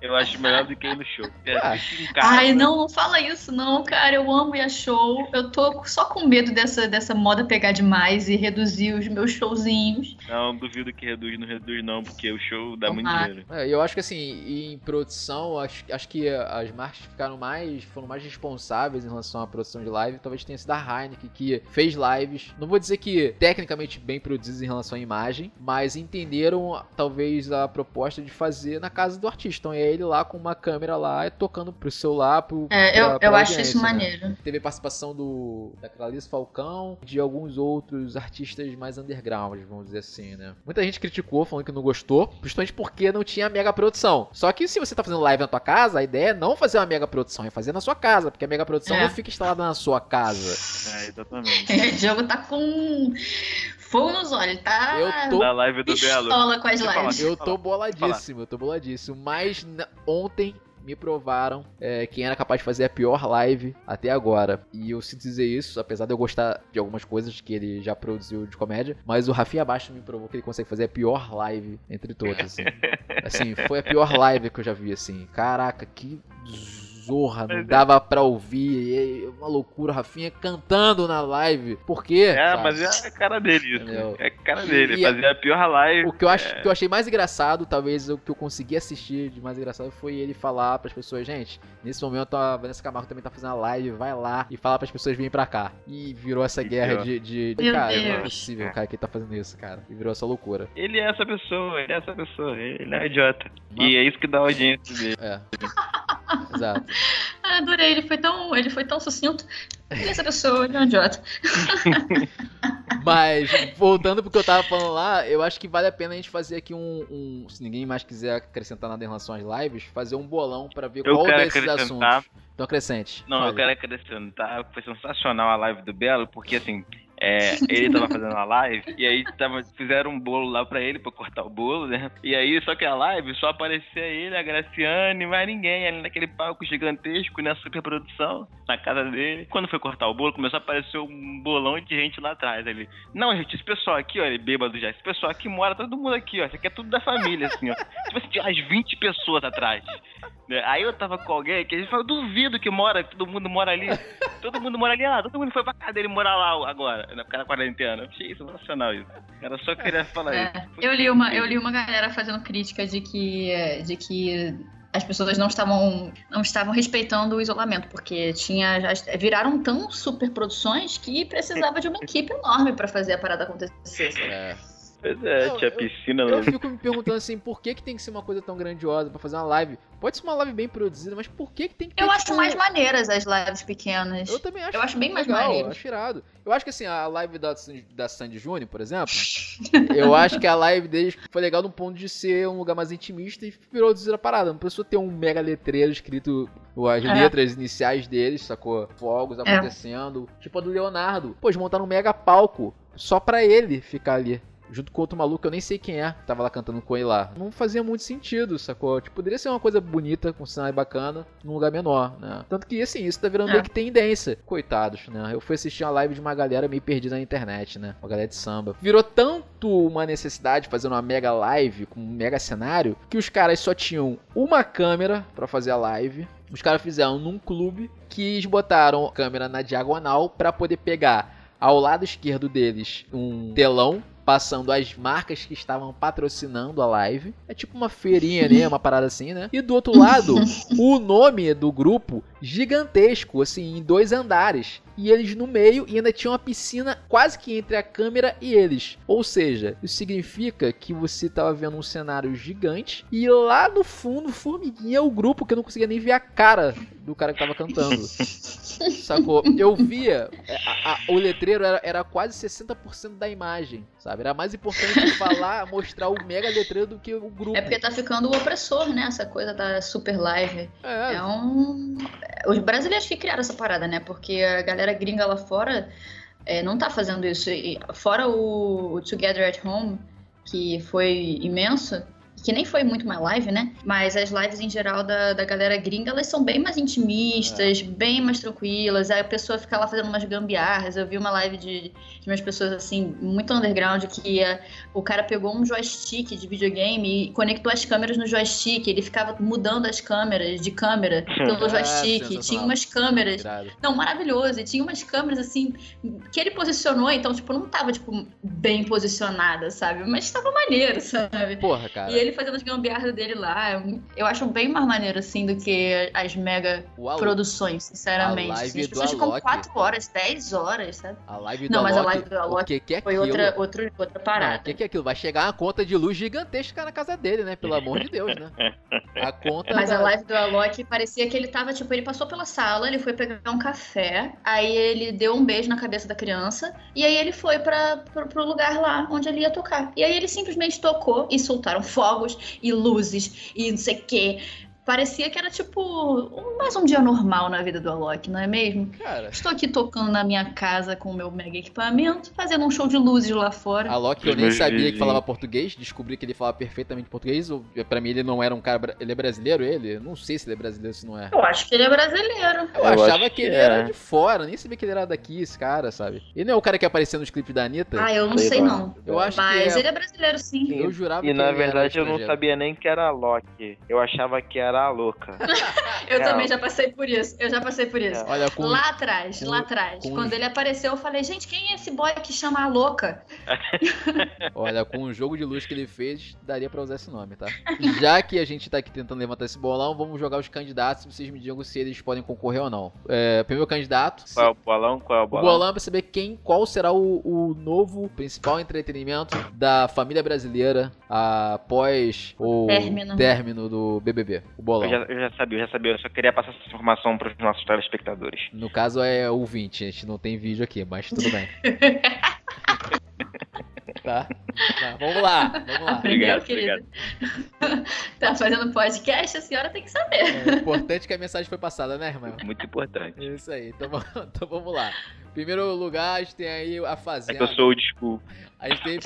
Eu acho melhor do que ir no show. Ah. Ai, não, não fala isso, não, cara. Eu amo ir a show. Eu tô só com medo dessa, dessa moda pegar demais e reduzir os meus showzinhos. Não, duvido que reduz, não reduz, não, porque o show dá muito dinheiro. É, eu acho que assim, em produção, acho, acho que as marcas ficaram mais. foram mais responsáveis em relação à produção de live. Talvez tenha sido a Heineken, que fez lives. Não vou dizer que tecnicamente bem produzidas em relação à imagem, mas entenderam talvez a proposta de fazer na casa do artista. Então é ele lá com uma câmera lá tocando pro celular. Pro, é, pra, eu, pra eu acho isso né? maneiro. Teve participação do, da Clarice Falcão, de alguns outros artistas mais underground, vamos dizer assim, né? Muita gente criticou, falando que não gostou, principalmente porque não tinha mega produção. Só que se você tá fazendo live na tua casa, a ideia é não fazer uma mega produção, é fazer na sua casa, porque a mega produção é. não fica instalada na sua casa. É, exatamente. o jogo tá com fogo nos olhos, tá? Eu tô na live do Belo. com as lives. Eu tô boladíssimo, eu tô boladíssimo. Mas ontem me provaram é, quem era capaz de fazer a pior live até agora. E eu sinto dizer isso, apesar de eu gostar de algumas coisas que ele já produziu de comédia, mas o Rafinha Baixo me provou que ele consegue fazer a pior live entre todos, assim. assim, foi a pior live que eu já vi, assim. Caraca, que zorra, não é. dava pra ouvir. uma loucura, Rafinha cantando na live. Por quê? É, mas é a cara dele isso. Entendeu? É a cara dele, e fazer a pior live. O que eu, acho, é... que eu achei mais engraçado, talvez o que eu consegui assistir de mais engraçado foi ele falar pras pessoas, gente, nesse momento a Vanessa Camargo também tá fazendo a live, vai lá e fala pras pessoas virem pra cá. E virou essa guerra de, de, de cara, Deus. não é possível o cara que tá fazendo isso, cara. E virou essa loucura. Ele é essa pessoa, ele é essa pessoa, ele é idiota. Mas... E é isso que dá audiência dele. É. Exato. Adorei, ele foi tão, ele foi tão sucinto. E essa pessoa é um idiota. Mas, voltando pro que eu tava falando lá, eu acho que vale a pena a gente fazer aqui um. um se ninguém mais quiser acrescentar nada em relação às lives, fazer um bolão para ver eu qual desses assuntos. Então acrescente. Não, eu quero acrescentar. Foi sensacional a live do Belo, porque assim, é, ele tava fazendo a live e aí tava, fizeram um bolo lá pra ele, pra cortar o bolo, né? E aí, só que a live só aparecia ele, a Graciane, mais ninguém, ali naquele palco gigantesco, nessa superprodução, na casa dele. Quando foi cortar o bolo, começou a aparecer um bolão de gente lá atrás. Ele, não, gente, esse pessoal aqui, ó, ele bêbado já, esse pessoal aqui mora todo mundo aqui, ó, isso aqui é tudo da família, assim, ó. Tipo assim, tinha umas 20 pessoas atrás. Né? Aí eu tava com alguém que a gente falou, duvido que mora, que todo mundo mora ali. Todo mundo mora ali, ah, todo mundo foi pra casa dele morar lá agora na cara quarentena. Achei sensacional isso. Era só queria falar é, isso. Eu li, uma, eu li uma galera fazendo crítica de que, de que as pessoas não estavam não estavam respeitando o isolamento, porque tinha já viraram tão super produções que precisava de uma equipe enorme para fazer a parada acontecer. É. Pois é, não, tinha piscina eu, no... eu fico me perguntando assim, por que, que tem que ser uma coisa tão grandiosa para fazer uma live? Pode ser uma live bem produzida, mas por que, que tem que ter, Eu acho tipo... mais maneiras as lives pequenas. Eu também acho. Eu acho bem mais maneiro. Acho irado. Eu acho que assim, a live da, da Sandy Júnior, por exemplo, eu acho que a live deles foi legal no ponto de ser um lugar mais intimista e virou a parada. Não precisou ter um mega letreiro escrito as é. letras iniciais deles, sacou? Fogos é. acontecendo. Tipo a do Leonardo. Pô, eles montaram um mega palco só pra ele ficar ali junto com outro maluco, eu nem sei quem é, tava lá cantando com ele lá. Não fazia muito sentido, sacou? Tipo, poderia ser uma coisa bonita, com um cenário bacana, num lugar menor, né? Tanto que, assim, isso tá virando é. meio que tendência. Coitados, né? Eu fui assistir uma live de uma galera meio perdida na internet, né? Uma galera de samba. Virou tanto uma necessidade de fazer uma mega live, com um mega cenário, que os caras só tinham uma câmera para fazer a live. Os caras fizeram num clube que eles botaram a câmera na diagonal para poder pegar ao lado esquerdo deles um telão passando as marcas que estavam patrocinando a live. É tipo uma feirinha, né? Uma parada assim, né? E do outro lado, o nome do grupo gigantesco, assim, em dois andares. E eles no meio e ainda tinha uma piscina quase que entre a câmera e eles. Ou seja, isso significa que você estava vendo um cenário gigante e lá no fundo, formiguinha, o grupo que eu não conseguia nem ver a cara do cara que tava cantando. Sacou? Eu via, é, a, a, o letreiro era, era quase 60% da imagem, sabe? Era mais importante falar, mostrar o mega letreiro do que o grupo. É porque tá ficando o opressor, né? Essa coisa da super live. É, é um os brasileiros que criaram essa parada, né? Porque a galera gringa lá fora é, não tá fazendo isso. E fora o, o Together at Home, que foi imenso, que nem foi muito uma live, né? Mas as lives em geral da, da galera gringa, elas são bem mais intimistas, é. bem mais tranquilas. Aí a pessoa fica lá fazendo umas gambiarras. Eu vi uma live de, de umas pessoas assim, muito underground, que a, o cara pegou um joystick de videogame e conectou as câmeras no joystick. Ele ficava mudando as câmeras de câmera pelo joystick. É, tinha umas câmeras. Não, maravilhoso. E tinha umas câmeras assim que ele posicionou, então, tipo, não tava, tipo, bem posicionada, sabe? Mas tava maneiro, sabe? Porra, cara. E ele ele fazendo as gambiarras dele lá. Eu acho bem mais maneiro, assim, do que as mega produções, sinceramente. A live assim, as pessoas ficam 4 horas, 10 horas, sabe? A live do Não, mas a live do Alok que que é foi outra, outra, outra parada. O que, que é aquilo? Vai chegar uma conta de luz gigantesca na casa dele, né? Pelo amor de Deus, né? A conta. Mas da... a live do Alok parecia que ele tava, tipo, ele passou pela sala, ele foi pegar um café, aí ele deu um beijo na cabeça da criança, e aí ele foi para pro, pro lugar lá onde ele ia tocar. E aí ele simplesmente tocou e soltaram fogo fogos e luzes e não sei o quê parecia que era tipo um, mais um dia normal na vida do Alok, não é mesmo? Cara. Estou aqui tocando na minha casa com o meu mega equipamento, fazendo um show de luzes lá fora. Alok, eu nem sabia que falava português, descobri que ele falava perfeitamente português. Para mim, ele não era um cara. Ele é brasileiro, ele? Não sei se ele é brasileiro, se não é. Eu acho que ele é brasileiro. Eu, eu achava que, que, ele é. era de fora, nem sabia que ele era daqui, esse cara, sabe? Ele não é o cara que apareceu nos clipes da Anitta? Ah, eu não sei, sei não. Eu acho Mas é... ele é brasileiro, sim. Eu jurava e, que na verdade eu não sabia nem que era Alok. Eu achava que era a louca. eu também já passei por isso. Eu já passei por isso. Olha, com, lá atrás, com, lá atrás. Com... Quando ele apareceu, eu falei, gente, quem é esse boy que chama a louca? Olha, com o jogo de luz que ele fez, daria pra usar esse nome, tá? Já que a gente tá aqui tentando levantar esse bolão, vamos jogar os candidatos e vocês me digam se eles podem concorrer ou não. É, primeiro candidato. Qual é o bolão? Qual é o bolão? O bolão é pra saber quem, qual será o, o novo principal entretenimento da família brasileira após o término, término do BBB. O bolão. Eu já, eu já sabia, eu já sabia. Eu só queria passar essa informação para os nossos telespectadores. No caso é ouvinte, a gente não tem vídeo aqui, mas tudo bem. tá? tá? Vamos lá, vamos lá. Obrigado, querido. tá fazendo podcast, a senhora tem que saber. É importante que a mensagem foi passada, né, irmão? Muito importante. Isso aí, então, então vamos lá. Primeiro lugar, a gente tem aí a Fazenda. É que eu sou o desculpa. A gente tem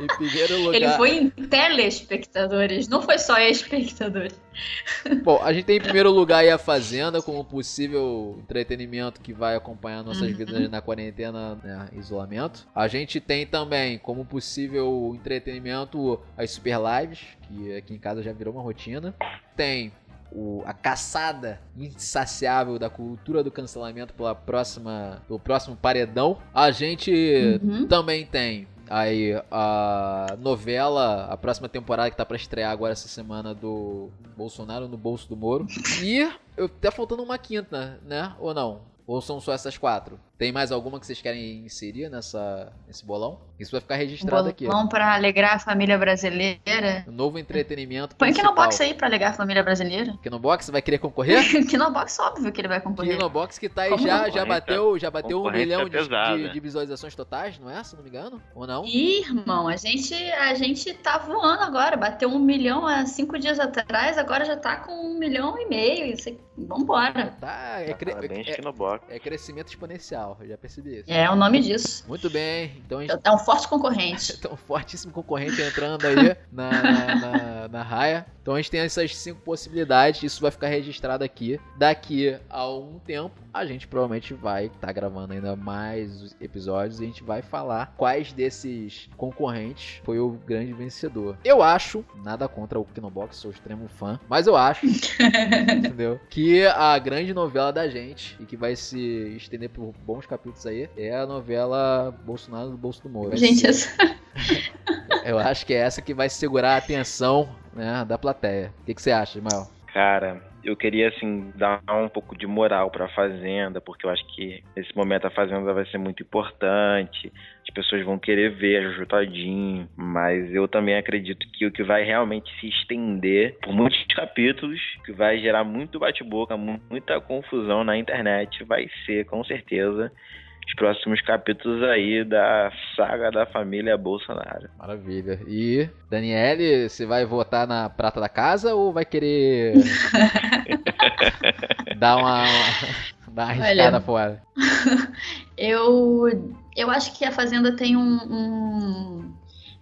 em primeiro lugar. Ele foi em telespectadores, não foi só espectadores. Bom, a gente tem em primeiro lugar aí a Fazenda como possível entretenimento que vai acompanhar nossas uhum. vidas na quarentena, né, isolamento. A gente tem também como possível entretenimento as super lives, que aqui em casa já virou uma rotina. Tem o, a caçada insaciável da cultura do cancelamento pela próxima, pelo próximo paredão. A gente uhum. também tem aí a novela, a próxima temporada que tá pra estrear agora essa semana do Bolsonaro no bolso do Moro. E eu tá faltando uma quinta, né? Ou não? Ou são só essas quatro? Tem mais alguma que vocês querem inserir nessa, nesse bolão? Isso vai ficar registrado aqui. Bolão pra alegrar a família brasileira. Um novo entretenimento Põe principal. Kinobox aí pra alegrar a família brasileira. Kinobox vai querer concorrer? Kinobox, óbvio que ele vai concorrer. Kinobox que tá aí Como já, já bateu, já bateu um milhão de, de- de visualizações totais, não é? Se não me engano? Ou não? Ih, irmão, a gente, a gente tá voando agora. Bateu um milhão há cinco dias atrás, agora já tá com um milhão e meio. Isso aí- Vambora. Tá, é, cre- Parabéns, é- é crescimento exponencial, eu já percebi isso. É o nome disso. Muito bem, então a gente É um forte concorrente. Então, fortíssimo concorrente entrando aí na, na, na, na raia. Então a gente tem essas cinco possibilidades. Isso vai ficar registrado aqui. Daqui a um tempo, a gente provavelmente vai estar gravando ainda mais episódios. E a gente vai falar quais desses concorrentes foi o grande vencedor. Eu acho, nada contra o Kinobox, sou extremo fã, mas eu acho, entendeu? Que a grande novela da gente, e que vai se estender por bons capítulos aí, é a novela Bolsonaro do Bolso do Moro. Gente, essa... eu acho que é essa que vai segurar a atenção né, da plateia. O que, que você acha, Ismael? Cara, eu queria assim dar um pouco de moral pra Fazenda, porque eu acho que nesse momento a Fazenda vai ser muito importante. As pessoas vão querer ver a Juju mas eu também acredito que o que vai realmente se estender por muitos capítulos, que vai gerar muito bate-boca, mu- muita confusão na internet, vai ser com certeza os próximos capítulos aí da saga da família Bolsonaro. Maravilha. E, Daniele, você vai votar na prata da casa ou vai querer dar uma, dar uma arriscada Olha. fora? Eu, eu acho que a Fazenda tem um, um-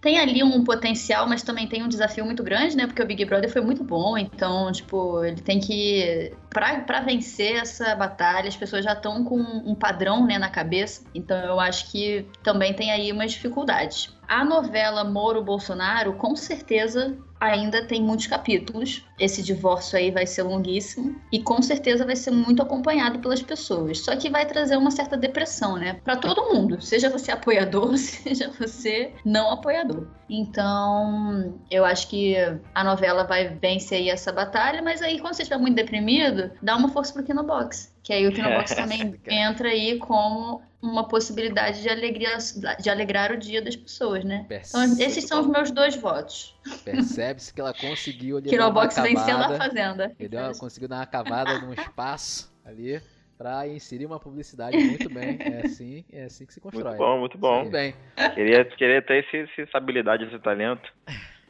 Tem ali um potencial, mas também tem um desafio muito grande, né? Porque o Big Brother foi muito bom, então, tipo, ele tem que. Pra vencer essa batalha, as pessoas já estão com um padrão né, na cabeça, então eu acho que também tem aí umas dificuldades. A novela Moro Bolsonaro, com certeza, ainda tem muitos capítulos. Esse divórcio aí vai ser longuíssimo e com certeza vai ser muito acompanhado pelas pessoas. Só que vai trazer uma certa depressão, né? Pra todo mundo, seja você apoiador, seja você não apoiador. Então, eu acho que a novela vai vencer aí essa batalha, mas aí quando você estiver muito deprimido, dá uma força pro Kinobox. Que aí o Kinobox também entra aí como uma possibilidade de, alegria, de alegrar o dia das pessoas, né? Então, esses são os meus dois votos. Percebe-se que ela conseguiu ali dar uma Kinobox vencendo a cavada, Fazenda. entendeu? Ela conseguiu dar uma cavada num espaço ali pra inserir uma publicidade muito bem. É assim, é assim que se constrói. Muito bom, muito bom. Muito bem. Queria, queria ter esse, essa habilidade, esse talento.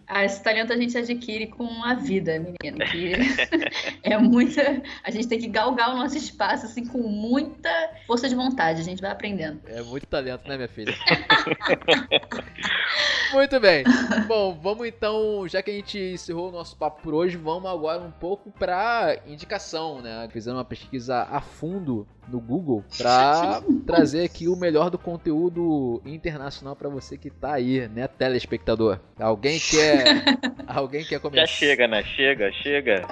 Ah, esse talento a gente adquire com a vida, menino. É muita. A gente tem que galgar o nosso espaço, assim, com muita força de vontade. A gente vai aprendendo. É muito talento, né, minha filha? muito bem. Bom, vamos então, já que a gente encerrou o nosso papo por hoje, vamos agora um pouco pra indicação, né? Fizemos uma pesquisa a fundo no Google pra trazer aqui o melhor do conteúdo internacional pra você que tá aí, né, telespectador. Alguém quer alguém quer começar? Já chega, né? Chega, chega.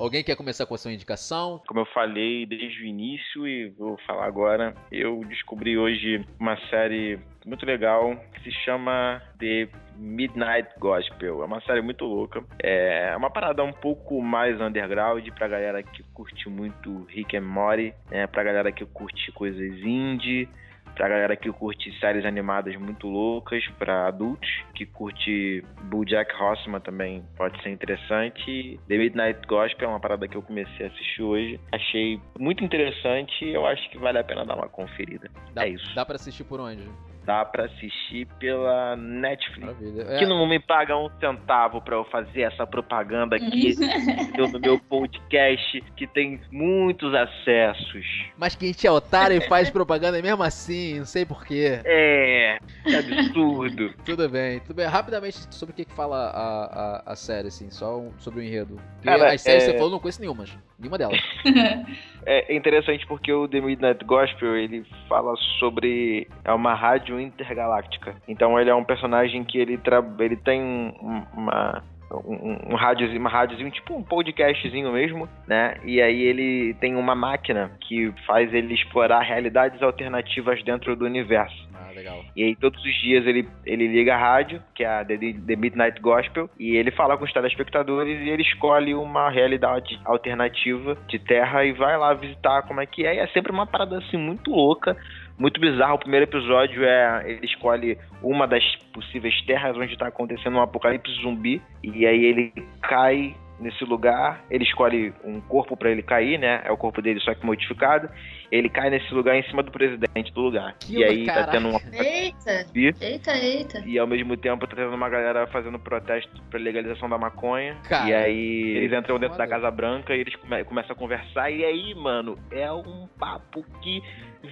Alguém quer começar com a sua indicação? Como eu falei desde o início e vou falar agora, eu descobri hoje uma série muito legal que se chama The Midnight Gospel. É uma série muito louca. É uma parada um pouco mais underground pra galera que curte muito Rick and Morty, né? pra galera que curte coisas indie, pra galera que curte séries animadas muito loucas, pra adultos que curte BoJack Horseman também pode ser interessante. The Midnight Gospel é uma parada que eu comecei a assistir hoje. Achei muito interessante e eu acho que vale a pena dar uma conferida. Dá, é isso. Dá pra assistir por onde? Dá pra assistir pela Netflix. Maravilha. É, Que não me paga um centavo pra eu fazer essa propaganda aqui no meu podcast, que tem muitos acessos. Mas que a gente é otário e faz propaganda mesmo assim, não sei porquê. É, que absurdo. Tudo bem, tudo bem. Rapidamente, sobre o que, que fala a, a, a série, assim, só um- sobre o enredo. Porque Cara, as séries é- que você falou, eu não conheço nenhuma. Nenhuma delas. É interessante porque o The Midnight Gospel ele fala sobre é uma rádio intergaláctica. Então ele é um personagem que ele tra... ele tem um- uma um, um rádiozinho, uma rádiozinho, tipo um podcastzinho mesmo, né? E aí ele tem uma máquina que faz ele explorar realidades alternativas dentro do universo. Ah, legal. E aí todos os dias ele, ele liga a rádio, que é a The, The Midnight Gospel, e ele fala com os telespectadores e ele escolhe uma realidade alternativa de Terra e vai lá visitar como é que é. E é sempre uma parada assim muito louca, muito bizarro. O primeiro episódio é ele escolhe uma das possíveis terras onde está acontecendo um apocalipse zumbi e aí ele cai nesse lugar, ele escolhe um corpo para ele cair, né? É o corpo dele só que modificado. Ele cai nesse lugar em cima do presidente do lugar. Que e aí cara. tá tendo um Eita! Eita, eita. e ao mesmo tempo tá tendo uma galera fazendo protesto pra legalização da maconha. Cara, e aí eles entram dentro da. Casa Branca e eles come- começam a conversar. E aí, mano, é um papo que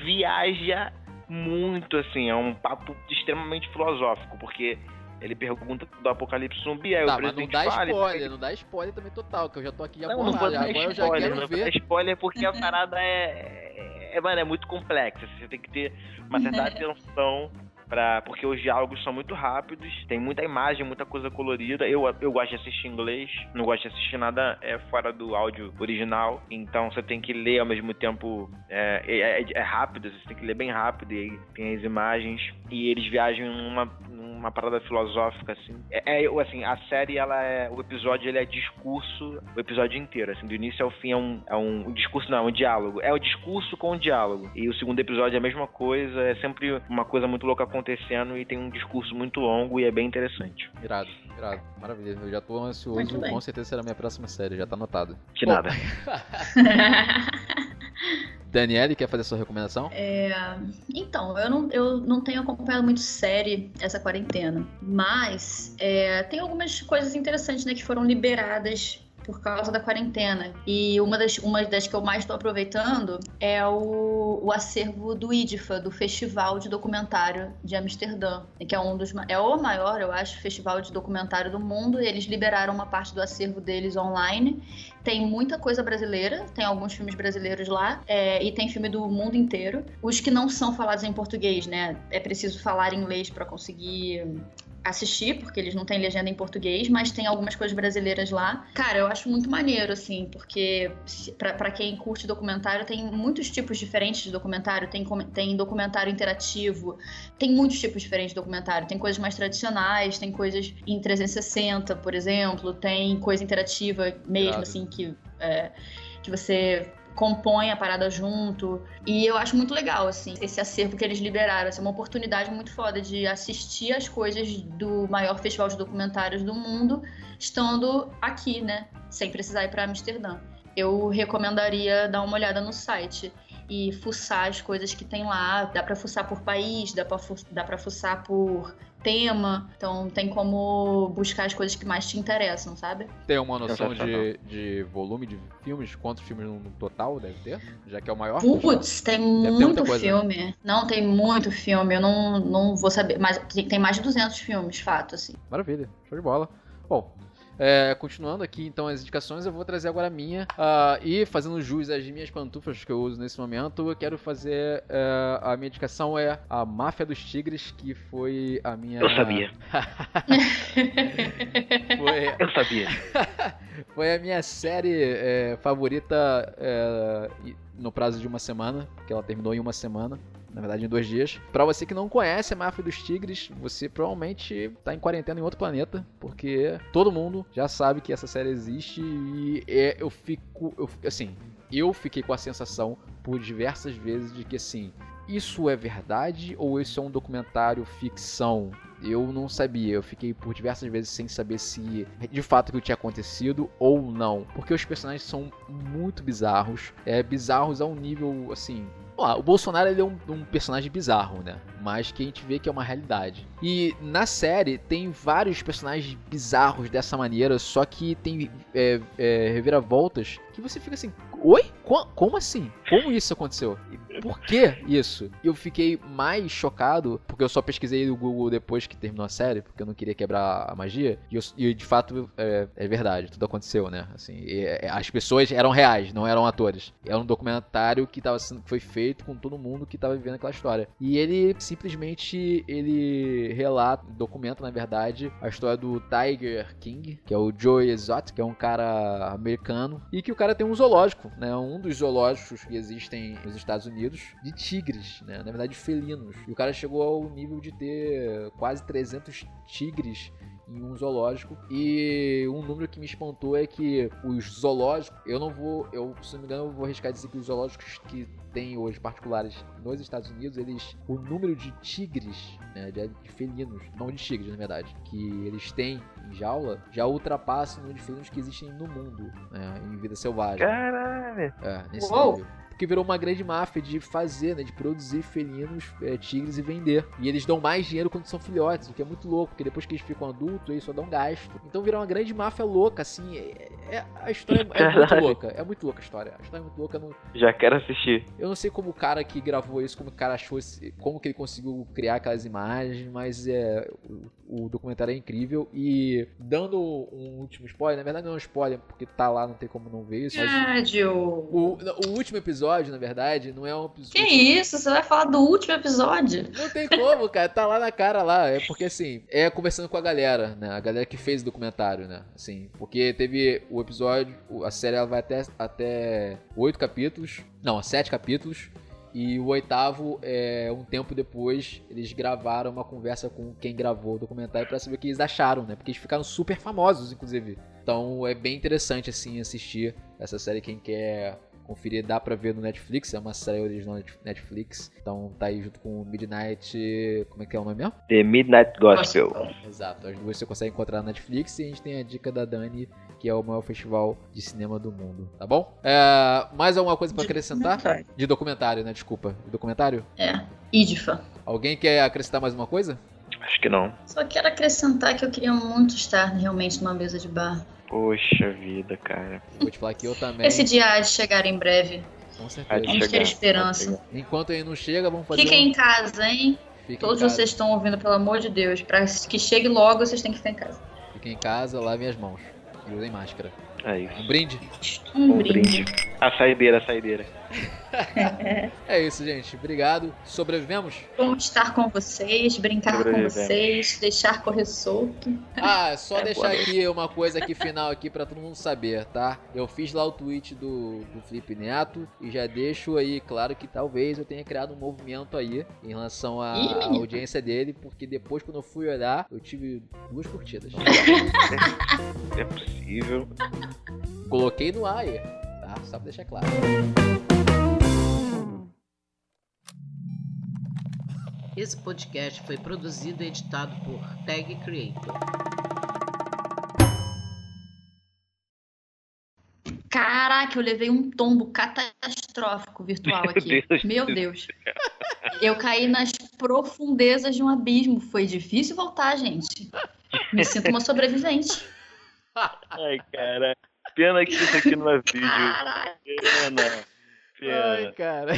viaja muito, assim. É um papo extremamente filosófico, porque ele pergunta do apocalipse zumbi, aí o Tá, mas não presidente dá fala... ele spoiler, não dá spoiler também total, que eu já tô aqui já Não, não borrado. dar Agora eu já spoiler, quero não vou dar ver. spoiler porque a parada é, é, é, mano, é muito complexa. Você tem que ter uma certa atenção pra, porque os diálogos são muito rápidos, tem muita imagem, muita coisa colorida. Eu, eu gosto de assistir inglês, não gosto de assistir nada é, fora do áudio original, então você tem que ler ao mesmo tempo. É, é, é- é rápido, você tem que ler bem rápido, e aí tem as imagens, e eles viajam numa, numa parada filosófica, assim. É, é, assim, a série, ela é. O episódio ele é discurso o episódio inteiro, assim, do início ao fim é um, é um discurso, não, é um diálogo. É o discurso com o diálogo. E o segundo episódio é a mesma coisa, é sempre uma coisa muito louca acontecendo e tem um discurso muito longo e é bem interessante. Irado, irado. Maravilha. Eu já tô ansioso, com certeza será a minha próxima série, já tá anotado. De Bom, nada. Daniele, quer fazer sua recomendação? É, então, eu não, eu não tenho acompanhado muito série essa quarentena, mas é, tem algumas coisas interessantes né, que foram liberadas por causa da quarentena. E uma das, uma das que eu mais estou aproveitando é o, o acervo do IDFA, do Festival de Documentário de Amsterdã, que é um dos é o maior, eu acho, festival de documentário do mundo. Eles liberaram uma parte do acervo deles online. Tem muita coisa brasileira, tem alguns filmes brasileiros lá, é, e tem filme do mundo inteiro. Os que não são falados em português, né? É preciso falar inglês para conseguir assistir, porque eles não têm legenda em português, mas tem algumas coisas brasileiras lá. Cara, eu acho muito maneiro, assim, porque pra quem curte documentário, tem muitos tipos diferentes de documentário. Tem, tem documentário interativo, tem muitos tipos diferentes de documentário. Tem coisas mais tradicionais, tem coisas em 360, por exemplo, tem coisa interativa mesmo, Irado. assim, que, é, que você compõe a parada junto. E eu acho muito legal, assim, esse acervo que eles liberaram. Assim, é uma oportunidade muito foda de assistir as coisas do maior festival de documentários do mundo, estando aqui, né? Sem precisar ir pra Amsterdã. Eu recomendaria dar uma olhada no site e fuçar as coisas que tem lá. Dá pra fuçar por país, dá fu dá fuçar por tema. Então tem como buscar as coisas que mais te interessam, sabe? Tem uma noção de, de volume de filmes? Quantos filmes no total deve ter? Já que é o maior? Putz, tem muito coisa. filme. Não, tem muito filme. Eu não, não vou saber. Mas tem, tem mais de 200 filmes, fato, assim. Maravilha, show de bola. Bom, é, continuando aqui então as indicações, eu vou trazer agora a minha. ah, e fazendo jus às minhas pantufas que eu uso nesse momento, eu quero fazer. é, a minha indicação é a Máfia dos Tigres, que foi a minha. Eu sabia. Foi, Eu sabia. foi a minha série é, favorita é, no prazo de uma semana, que ela terminou em uma semana. Na verdade, em dois dias. Pra você que não conhece a Máfia dos Tigres, você provavelmente tá em quarentena em outro planeta, porque todo mundo já sabe que essa série existe e é- eu fico. eu- assim, eu fiquei com a sensação por diversas vezes de que assim. Isso é verdade ou isso é um documentário ficção? Eu não sabia, eu fiquei por diversas vezes sem saber se de fato aquilo tinha acontecido ou não. Porque os personagens são muito bizarros. É bizarros a um nível assim. Ó, o Bolsonaro ele é um, um personagem bizarro, né? Mas que a gente vê que é uma realidade. E na série tem vários personagens bizarros dessa maneira, só que tem é, é, reviravoltas que você fica assim: Oi? Co- como assim? Como isso aconteceu? por que isso? Eu fiquei mais chocado, porque eu só pesquisei no Google depois que terminou a série, porque eu não queria quebrar a magia. E, eu, e de fato é, é, verdade, tudo aconteceu, né? Assim, e, é, as pessoas eram reais, não eram atores. Era um documentário que tava sendo, foi feito com todo mundo que tava vivendo aquela história. E ele simplesmente ele relata, documenta na verdade, a história do Tiger King, que é o Joey Exotic, que é um cara americano, e que o cara tem um zoológico, né? Um dos zoológicos que existem nos Estados Unidos de tigres, né? Na verdade, felinos. E o cara chegou ao nível de ter quase 300 tigres em um zoológico. E um número que me espantou é que os zoológicos, eu não vou, eu, se não me engano, eu vou arriscar dizer que os zoológicos que tem hoje particulares nos Estados Unidos, eles o número de tigres, né, de, felinos, não de tigres na verdade, que eles têm em jaula já ultrapassa o número de felinos que existem no mundo, né, em vida selvagem. Caralho! É, nesse Uou. nível porque virou uma grande máfia de fazer, né, de produzir felinos, é, tigres e vender. E eles dão mais dinheiro quando são filhotes, o que é muito louco, porque depois que eles ficam adultos, eles só dão gasto. Então virou uma grande máfia louca, assim. É, é a história é, é muito louca. É muito louca a história. A história é muito louca. Não... Já quero assistir. Eu não sei como o cara que gravou isso, como o cara achou, como que ele conseguiu criar aquelas imagens, mas é o, o documentário é incrível. E dando um último spoiler, na verdade não é um spoiler, porque tá lá, não tem como não ver isso. Mas o, o último episódio episódio, na verdade, não é um episódio. Que isso? Você vai falar do último episódio? Não tem como, cara. Tá lá na cara lá. É porque assim, é conversando com a galera, né? A galera que fez o documentário, né? Assim, porque teve o episódio, a série ela vai até até oito capítulos, não, sete capítulos. E o oitavo, é, um tempo depois, eles gravaram uma conversa com quem gravou o documentário para saber o que eles acharam, né? Porque eles ficaram super famosos, inclusive. Então é bem interessante, assim, assistir essa série. Quem quer conferir, dá pra ver no Netflix, é uma série original Netflix. Então tá aí junto com Midnight. Como é que é o nome mesmo? The Midnight Gospel. Exato, as duas você consegue encontrar na Netflix e a gente tem a dica da Dani, que é o maior festival de cinema do mundo, tá bom? É, mais alguma coisa para acrescentar? De documentário, né? Desculpa. De documentário? É, IDFA. Alguém quer acrescentar mais uma coisa? Acho que não. Só quero acrescentar que eu queria muito estar realmente numa mesa de bar. Poxa vida, cara. Vou te falar que eu também. Esse dia há de chegar em breve. Com certeza. Vamos ter esperança. Enquanto ele não chega, vamos fazer. Fiquem um... em casa, hein? Fiquem Todos casa. vocês estão ouvindo, pelo amor de Deus. Pra que chegue logo, vocês têm que ficar em casa. Fiquem em casa, lavem as mãos. E usem máscara. É isso. Um brinde? Um, um brinde. brinde. A saideira, a saideira. é isso, gente. Obrigado. Sobrevivemos? Vamos estar com vocês, brincar com vocês, deixar correr solto. Ah, só é deixar aqui uma coisa aqui final aqui para todo mundo saber, tá? Eu fiz lá o tweet do, do Felipe Neto e já deixo aí claro que talvez eu tenha criado um movimento aí em relação à, à audiência dele, porque depois quando eu fui olhar, eu tive duas curtidas. é possível. Coloquei no ar aí, tá? Só pra deixar claro. Esse podcast foi produzido e editado por Tag Creator. Caraca, eu levei um tombo catastrófico virtual aqui. Deus Meu Deus. Eu caí nas profundezas de um abismo. Foi difícil voltar, gente. Me sinto uma sobrevivente. Ai, cara. Pena que isso aqui não é vídeo. Caraca. Pena. Pena. Ai, cara.